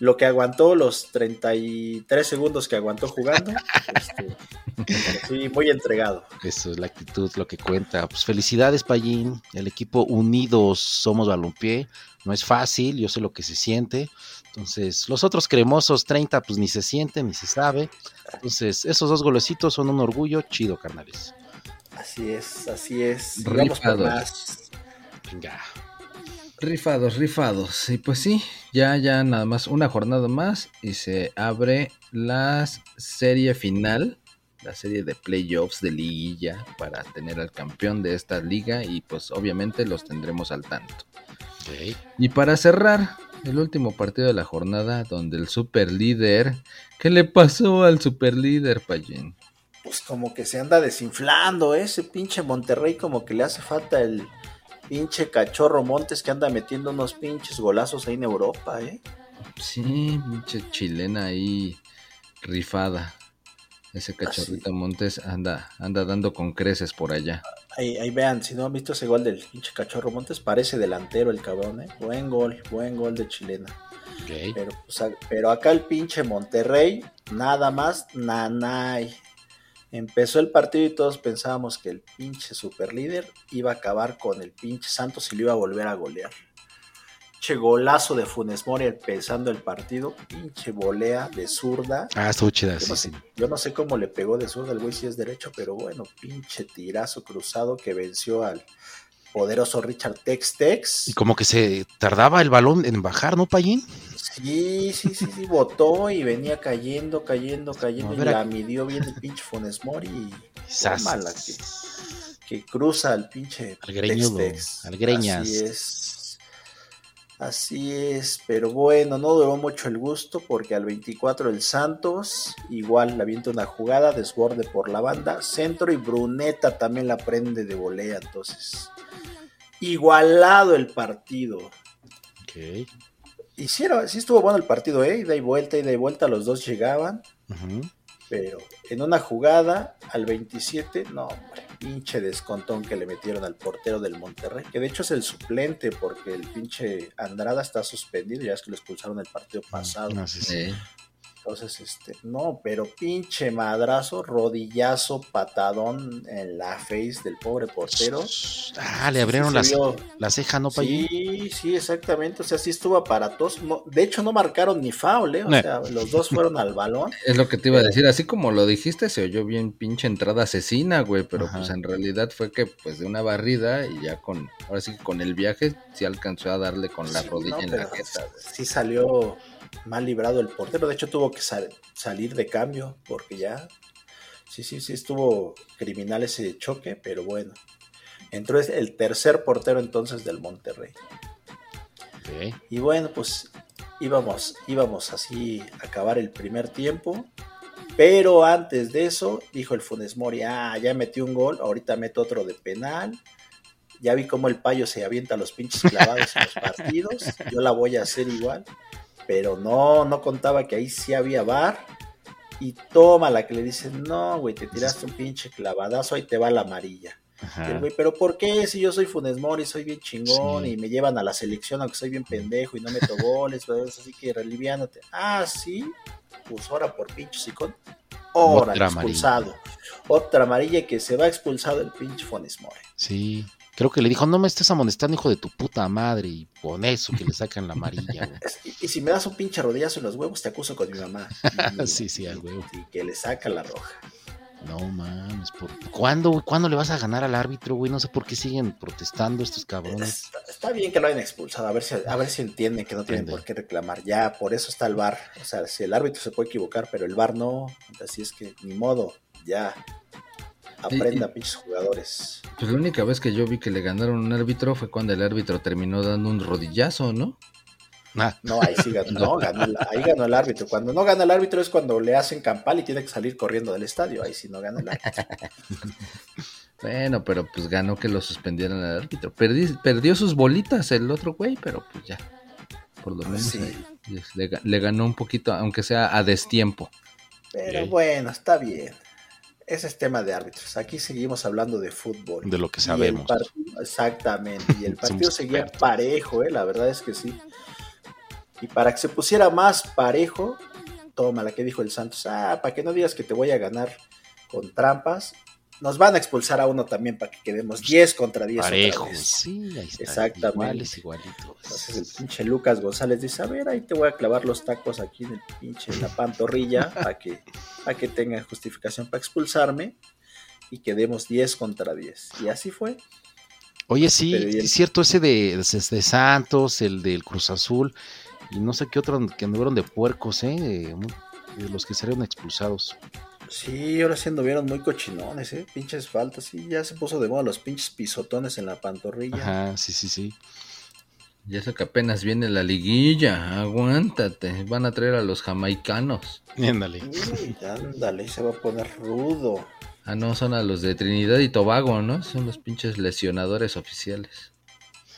S2: lo que aguantó, los 33 segundos que aguantó jugando. este, sí, muy entregado.
S3: Eso es la actitud, lo que cuenta. Pues felicidades, Payín. El equipo unidos somos balompié. No es fácil, yo sé lo que se siente. Entonces, los otros cremosos 30, pues ni se sienten, ni se sabe. Entonces, esos dos golecitos son un orgullo chido, carnales.
S2: Así es, así es. Vamos por más.
S3: Venga.
S1: Rifados, rifados. Y pues sí, ya, ya nada más una jornada más y se abre la serie final, la serie de playoffs de liguilla para tener al campeón de esta liga y pues obviamente los tendremos al tanto. Y para cerrar el último partido de la jornada donde el super líder. ¿Qué le pasó al super líder, Payín?
S2: Pues como que se anda desinflando, ¿eh? ese pinche Monterrey, como que le hace falta el pinche cachorro Montes que anda metiendo unos pinches golazos ahí en Europa, ¿eh?
S1: Sí, pinche chilena ahí rifada. Ese cachorrito Montes anda, anda dando con creces por allá.
S2: Ahí, ahí, vean, si no han visto ese gol del pinche cachorro Montes, parece delantero el cabrón, ¿eh? Buen gol, buen gol de chilena. Pero, pues, pero acá el pinche Monterrey, nada más, nanay. Empezó el partido y todos pensábamos que el pinche superlíder iba a acabar con el pinche Santos y lo iba a volver a golear. Pinche golazo de Funes Mori empezando el partido, pinche volea de zurda.
S3: Ah, estuvo chida, sí,
S2: no
S3: sí.
S2: Yo no sé cómo le pegó de zurda, el güey si es derecho, pero bueno, pinche tirazo cruzado que venció al poderoso Richard Tex Tex.
S3: Y como que se tardaba el balón en bajar, ¿no, Payín?
S2: Sí, sí, sí, sí, botó y venía cayendo, cayendo, cayendo. Y la midió bien el pinche Funes Mori y que, que cruza al pinche
S3: Al greñudo,
S2: Tex-Tex.
S3: al greñas.
S2: Así es. Así es, pero bueno, no duró mucho el gusto porque al 24 el Santos igual le avienta una jugada, desborde por la banda, centro y Bruneta también la prende de volea, entonces igualado el partido.
S3: Ok.
S2: Hicieron, sí estuvo bueno el partido, ¿eh? Ida y vuelta, ida y vuelta, los dos llegaban, pero en una jugada al 27, no, hombre, pinche descontón que le metieron al portero del Monterrey, que de hecho es el suplente porque el pinche Andrada está suspendido, ya es que lo expulsaron el partido pasado.
S3: Ah, sí, sí.
S2: Entonces, este, no, pero pinche madrazo, rodillazo, patadón en la face del pobre portero.
S3: Ah, le
S2: Sí,
S3: abrieron
S2: se
S3: la,
S2: vio.
S3: la ceja, ¿no?
S2: Sí, sí, exactamente. O sea, sí estuvo aparatoso. No, de hecho, no marcaron ni foul, ¿eh? O
S3: No.
S2: sea, los dos fueron al balón.
S1: es lo que te iba a decir, así como lo dijiste, se oyó bien pinche entrada asesina, güey, pero
S3: Ajá.
S1: pues en realidad fue que pues de una barrida y ya con, ahora sí que con el viaje sí alcanzó a darle con la
S2: Sí,
S1: rodilla
S2: no,
S1: en la jeta.
S2: Sí salió mal librado el portero. De hecho, tuvo que sal- salir de cambio porque ya. Sí, sí, sí, estuvo criminal ese choque, pero bueno. Entró el tercer portero entonces del Monterrey. Y bueno, pues íbamos, íbamos así a acabar el primer tiempo. Pero antes de eso, dijo el Funes Mori, ah, ya metí un gol, ahorita meto otro de penal. Ya vi cómo el payo se avienta los pinches clavados en los partidos. Yo la voy a hacer igual. Pero no, no contaba que ahí sí había bar. Y toma la que le dicen, no, güey, te tiraste un pinche clavadazo, ahí te va la amarilla. Y el
S3: Ajá.
S2: güey, pero ¿por qué? Si yo soy Funes Mori, soy bien chingón
S3: Sí.
S2: y me llevan a la selección aunque soy bien pendejo y no meto goles, pues, así que reliviándote. Ah, sí, pues ahora por pinche sicón. Ahora expulsado. Otra amarilla que se va expulsado el pinche Funes Mori.
S3: Sí. Creo que le dijo, no me estés amonestando, hijo de tu puta madre. Y con eso que le sacan la amarilla, güey.
S2: Y, si me das un pinche rodillazo en los huevos, te acuso con mi mamá. Y-
S3: Sí, sí, al
S2: y-
S3: huevo.
S2: Y que le saca la roja.
S3: No mames, ¿por... ¿cuándo, güey? ¿Cuándo le vas a ganar al árbitro, güey? No sé por qué siguen protestando estos cabrones.
S2: Está, está bien que lo hayan expulsado, a ver si, a ver si entienden que no tienen
S3: Entiende.
S2: por qué reclamar. Ya, por eso está el VAR. O sea, si el árbitro se puede equivocar, pero el VAR no. Así es que, ni modo, ya. Aprenda, pinches jugadores.
S1: Pues la única vez que yo vi que le ganaron un árbitro fue cuando el árbitro terminó dando un rodillazo, ¿no?
S3: Ah,
S2: No, ahí sí ganó, no, ganó el- ahí ganó el árbitro. Cuando no gana el árbitro es cuando le hacen campal y tiene que salir corriendo del estadio. Ahí sí no gana el árbitro.
S1: Bueno, pero pues ganó que lo suspendieran al árbitro. Perdi- perdió sus bolitas el otro güey, pero pues ya. Por lo menos
S2: Sí.
S1: ahí le, ga- le ganó un poquito, aunque sea a destiempo.
S2: Pero bueno, está bien. Ese es tema de árbitros. Aquí seguimos hablando de fútbol.
S3: de lo que sabemos.
S2: partido- exactamente. Y el partido seguía
S3: expertos.
S2: parejo, ¿eh? la verdad es que sí. Y para que se pusiera más parejo, toma la que dijo el Santos. Ah, para que no digas que te voy a ganar con trampas, nos van a expulsar a uno también para que quedemos 10 contra 10. otra
S3: Parejos,
S2: vez.
S3: sí, ahí está.
S2: Exactamente.
S3: Iguales, igualitos.
S2: Entonces el pinche Lucas González dice, a ver, ahí te voy a clavar los tacos aquí en el pinche, en la pantorrilla, para que, para que tengan justificación para expulsarme y quedemos 10 contra 10. Y así fue.
S3: Oye, sí,
S2: el-
S3: es cierto, ese de, de Santos, el del Cruz Azul, y no sé qué otro que anduvieron de puercos, ¿eh? De, de los que salieron expulsados.
S2: Sí, ahora sí anduvieron muy cochinones, ¿eh? Pinches faltas, sí, ya se puso de moda los pinches pisotones en la pantorrilla.
S3: Ajá, sí, sí, sí.
S1: Y eso que apenas viene la liguilla, aguántate, van a traer a los jamaicanos.
S3: Ándale.
S2: Uy, ándale, se va a poner rudo.
S1: Ah, no, son a los de Trinidad y Tobago, ¿no? Son los pinches lesionadores oficiales.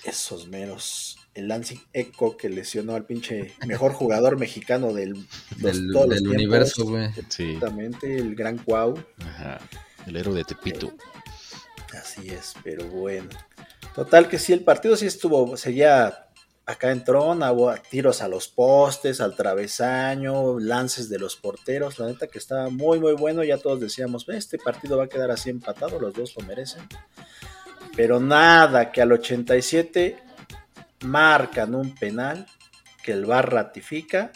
S2: Esos meros. El Lansing Echo que lesionó al pinche mejor jugador mexicano del, los-
S1: Del,
S2: todos los
S1: del universo, güey.
S3: Sí.
S2: Exactamente, el gran Cuau.
S3: Ajá. El héroe de Tepito.
S2: Así es, pero bueno. Total que sí, el partido sí estuvo, seguía acá en Trona, tiros a los postes, al travesaño, lances de los porteros, la neta que estaba muy muy bueno, ya todos decíamos, "Ve, este partido va a quedar así empatado, los dos lo merecen. Pero nada, que al 87 marcan un penal que el VAR ratifica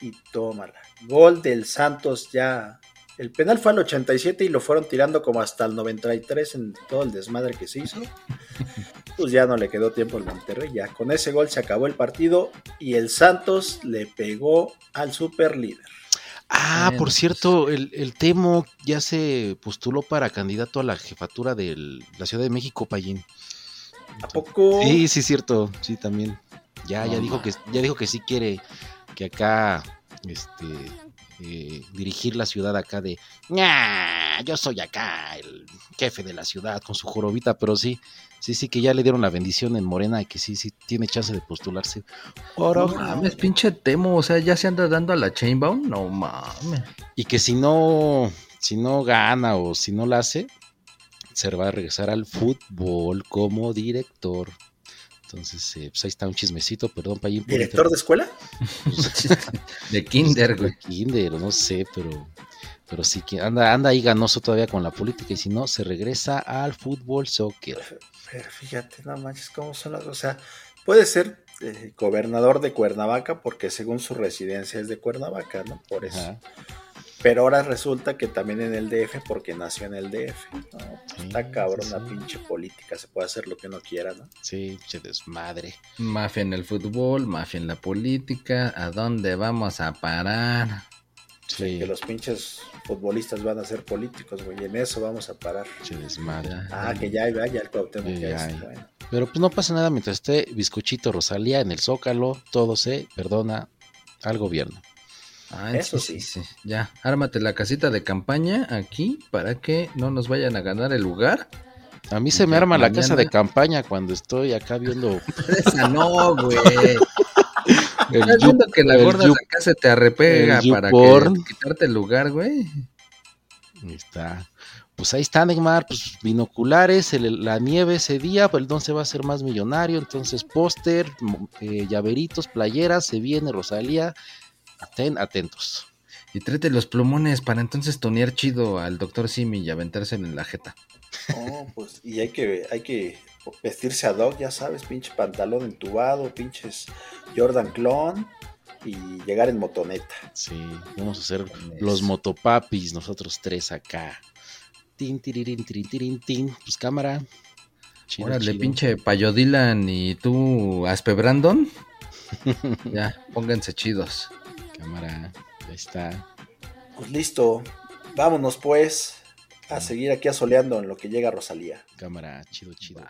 S2: y tómala. Gol del Santos ya. El penal fue al 87 y lo fueron tirando como hasta el 93 en todo el desmadre que se hizo. Pues ya no le quedó tiempo al Monterrey. Ya con ese gol se acabó el partido y el Santos le pegó al super líder.
S3: Ah, por
S1: pues.
S3: cierto, el, el Temo ya se postuló para candidato a la jefatura de la Ciudad de México, Payín.
S2: ¿A poco?
S3: Sí, sí, cierto, sí, también. Ya, ya dijo que ya dijo que sí quiere que acá este eh, dirigir la ciudad acá de "Ña, yo soy acá el jefe de la ciudad con su jorobita, pero sí, sí, sí que ya le dieron la bendición en Morena y que sí, sí tiene chance de postularse. Oro-
S1: No mames, pinche Temo, o sea, ya se anda dando a la Chainbound, no mames.
S3: y que si no, si no gana o si no la hace, se va a regresar al fútbol como director. Entonces, eh, pues ahí está un chismecito, perdón, Payín. por
S2: ¿Director de escuela?
S1: De Kinder, güey.
S3: Kinder, no sé, pero, pero sí que anda, anda ahí ganoso todavía con la política y si no, se regresa al fútbol soccer.
S2: Pero fíjate, no manches cómo son las. O sea, puede ser eh, gobernador de Cuernavaca porque según su residencia es de Cuernavaca, ¿no? Por eso.
S3: Ajá.
S2: Pero ahora resulta que también en el DF porque nació en el DF. No, pues
S3: Sí,
S2: está cabrón
S3: sí,
S2: la
S3: sí.
S2: pinche política, se puede hacer lo que uno quiera, ¿no?
S3: Sí, che desmadre.
S1: Mafia en el fútbol, mafia en la política, ¿a dónde vamos a parar?
S3: Sí,
S2: Que los pinches futbolistas van a ser políticos, güey, y en eso vamos a parar.
S3: che desmadre.
S2: Ah, que ya, ya, ya el Cuauhtémoc
S3: Sí,
S2: ya bueno.
S3: Pero pues no pasa nada mientras esté Bizcochito Rosalía en el Zócalo, todo se perdona al gobierno.
S1: Ah,
S2: Eso
S1: sí,
S2: sí.
S1: Ya, ármate la casita de campaña aquí para que no nos vayan a ganar el lugar.
S3: A mí se me arma la casa de campaña cuando estoy acá viendo
S1: Esa no, güey.
S3: el
S1: Estás viendo que la gorda
S3: yu-
S1: acá se te arrepega para que quitarte el lugar, güey.
S3: Ahí está. Pues ahí está, Neymar, pues binoculares, el- la nieve ese día, pues el don se va a hacer más millonario, entonces póster, eh, llaveritos, playeras, se viene Rosalía, estén atentos.
S1: Y tráete los plumones para entonces tonear chido al doctor Simi y aventárselo en la jeta.
S2: No, pues, y hay que, hay que vestirse ad hoc, ya sabes, pinche pantalón entubado, pinches Jordan Clon y llegar en motoneta.
S3: Sí, vamos a hacer
S1: Con
S3: los motopapis, nosotros tres acá. Tin, tirirín, tirín, tirín, tin. Pues cámara. Chido,
S1: Órale,
S3: chido.
S1: pinche Payo Dylan y tú, Aspe Brandon. ya, pónganse chidos.
S3: Cámara, ahí está.
S2: Pues listo, vámonos pues a seguir aquí asoleando en lo que llega Rosalía.
S3: Cámara, chido, chido.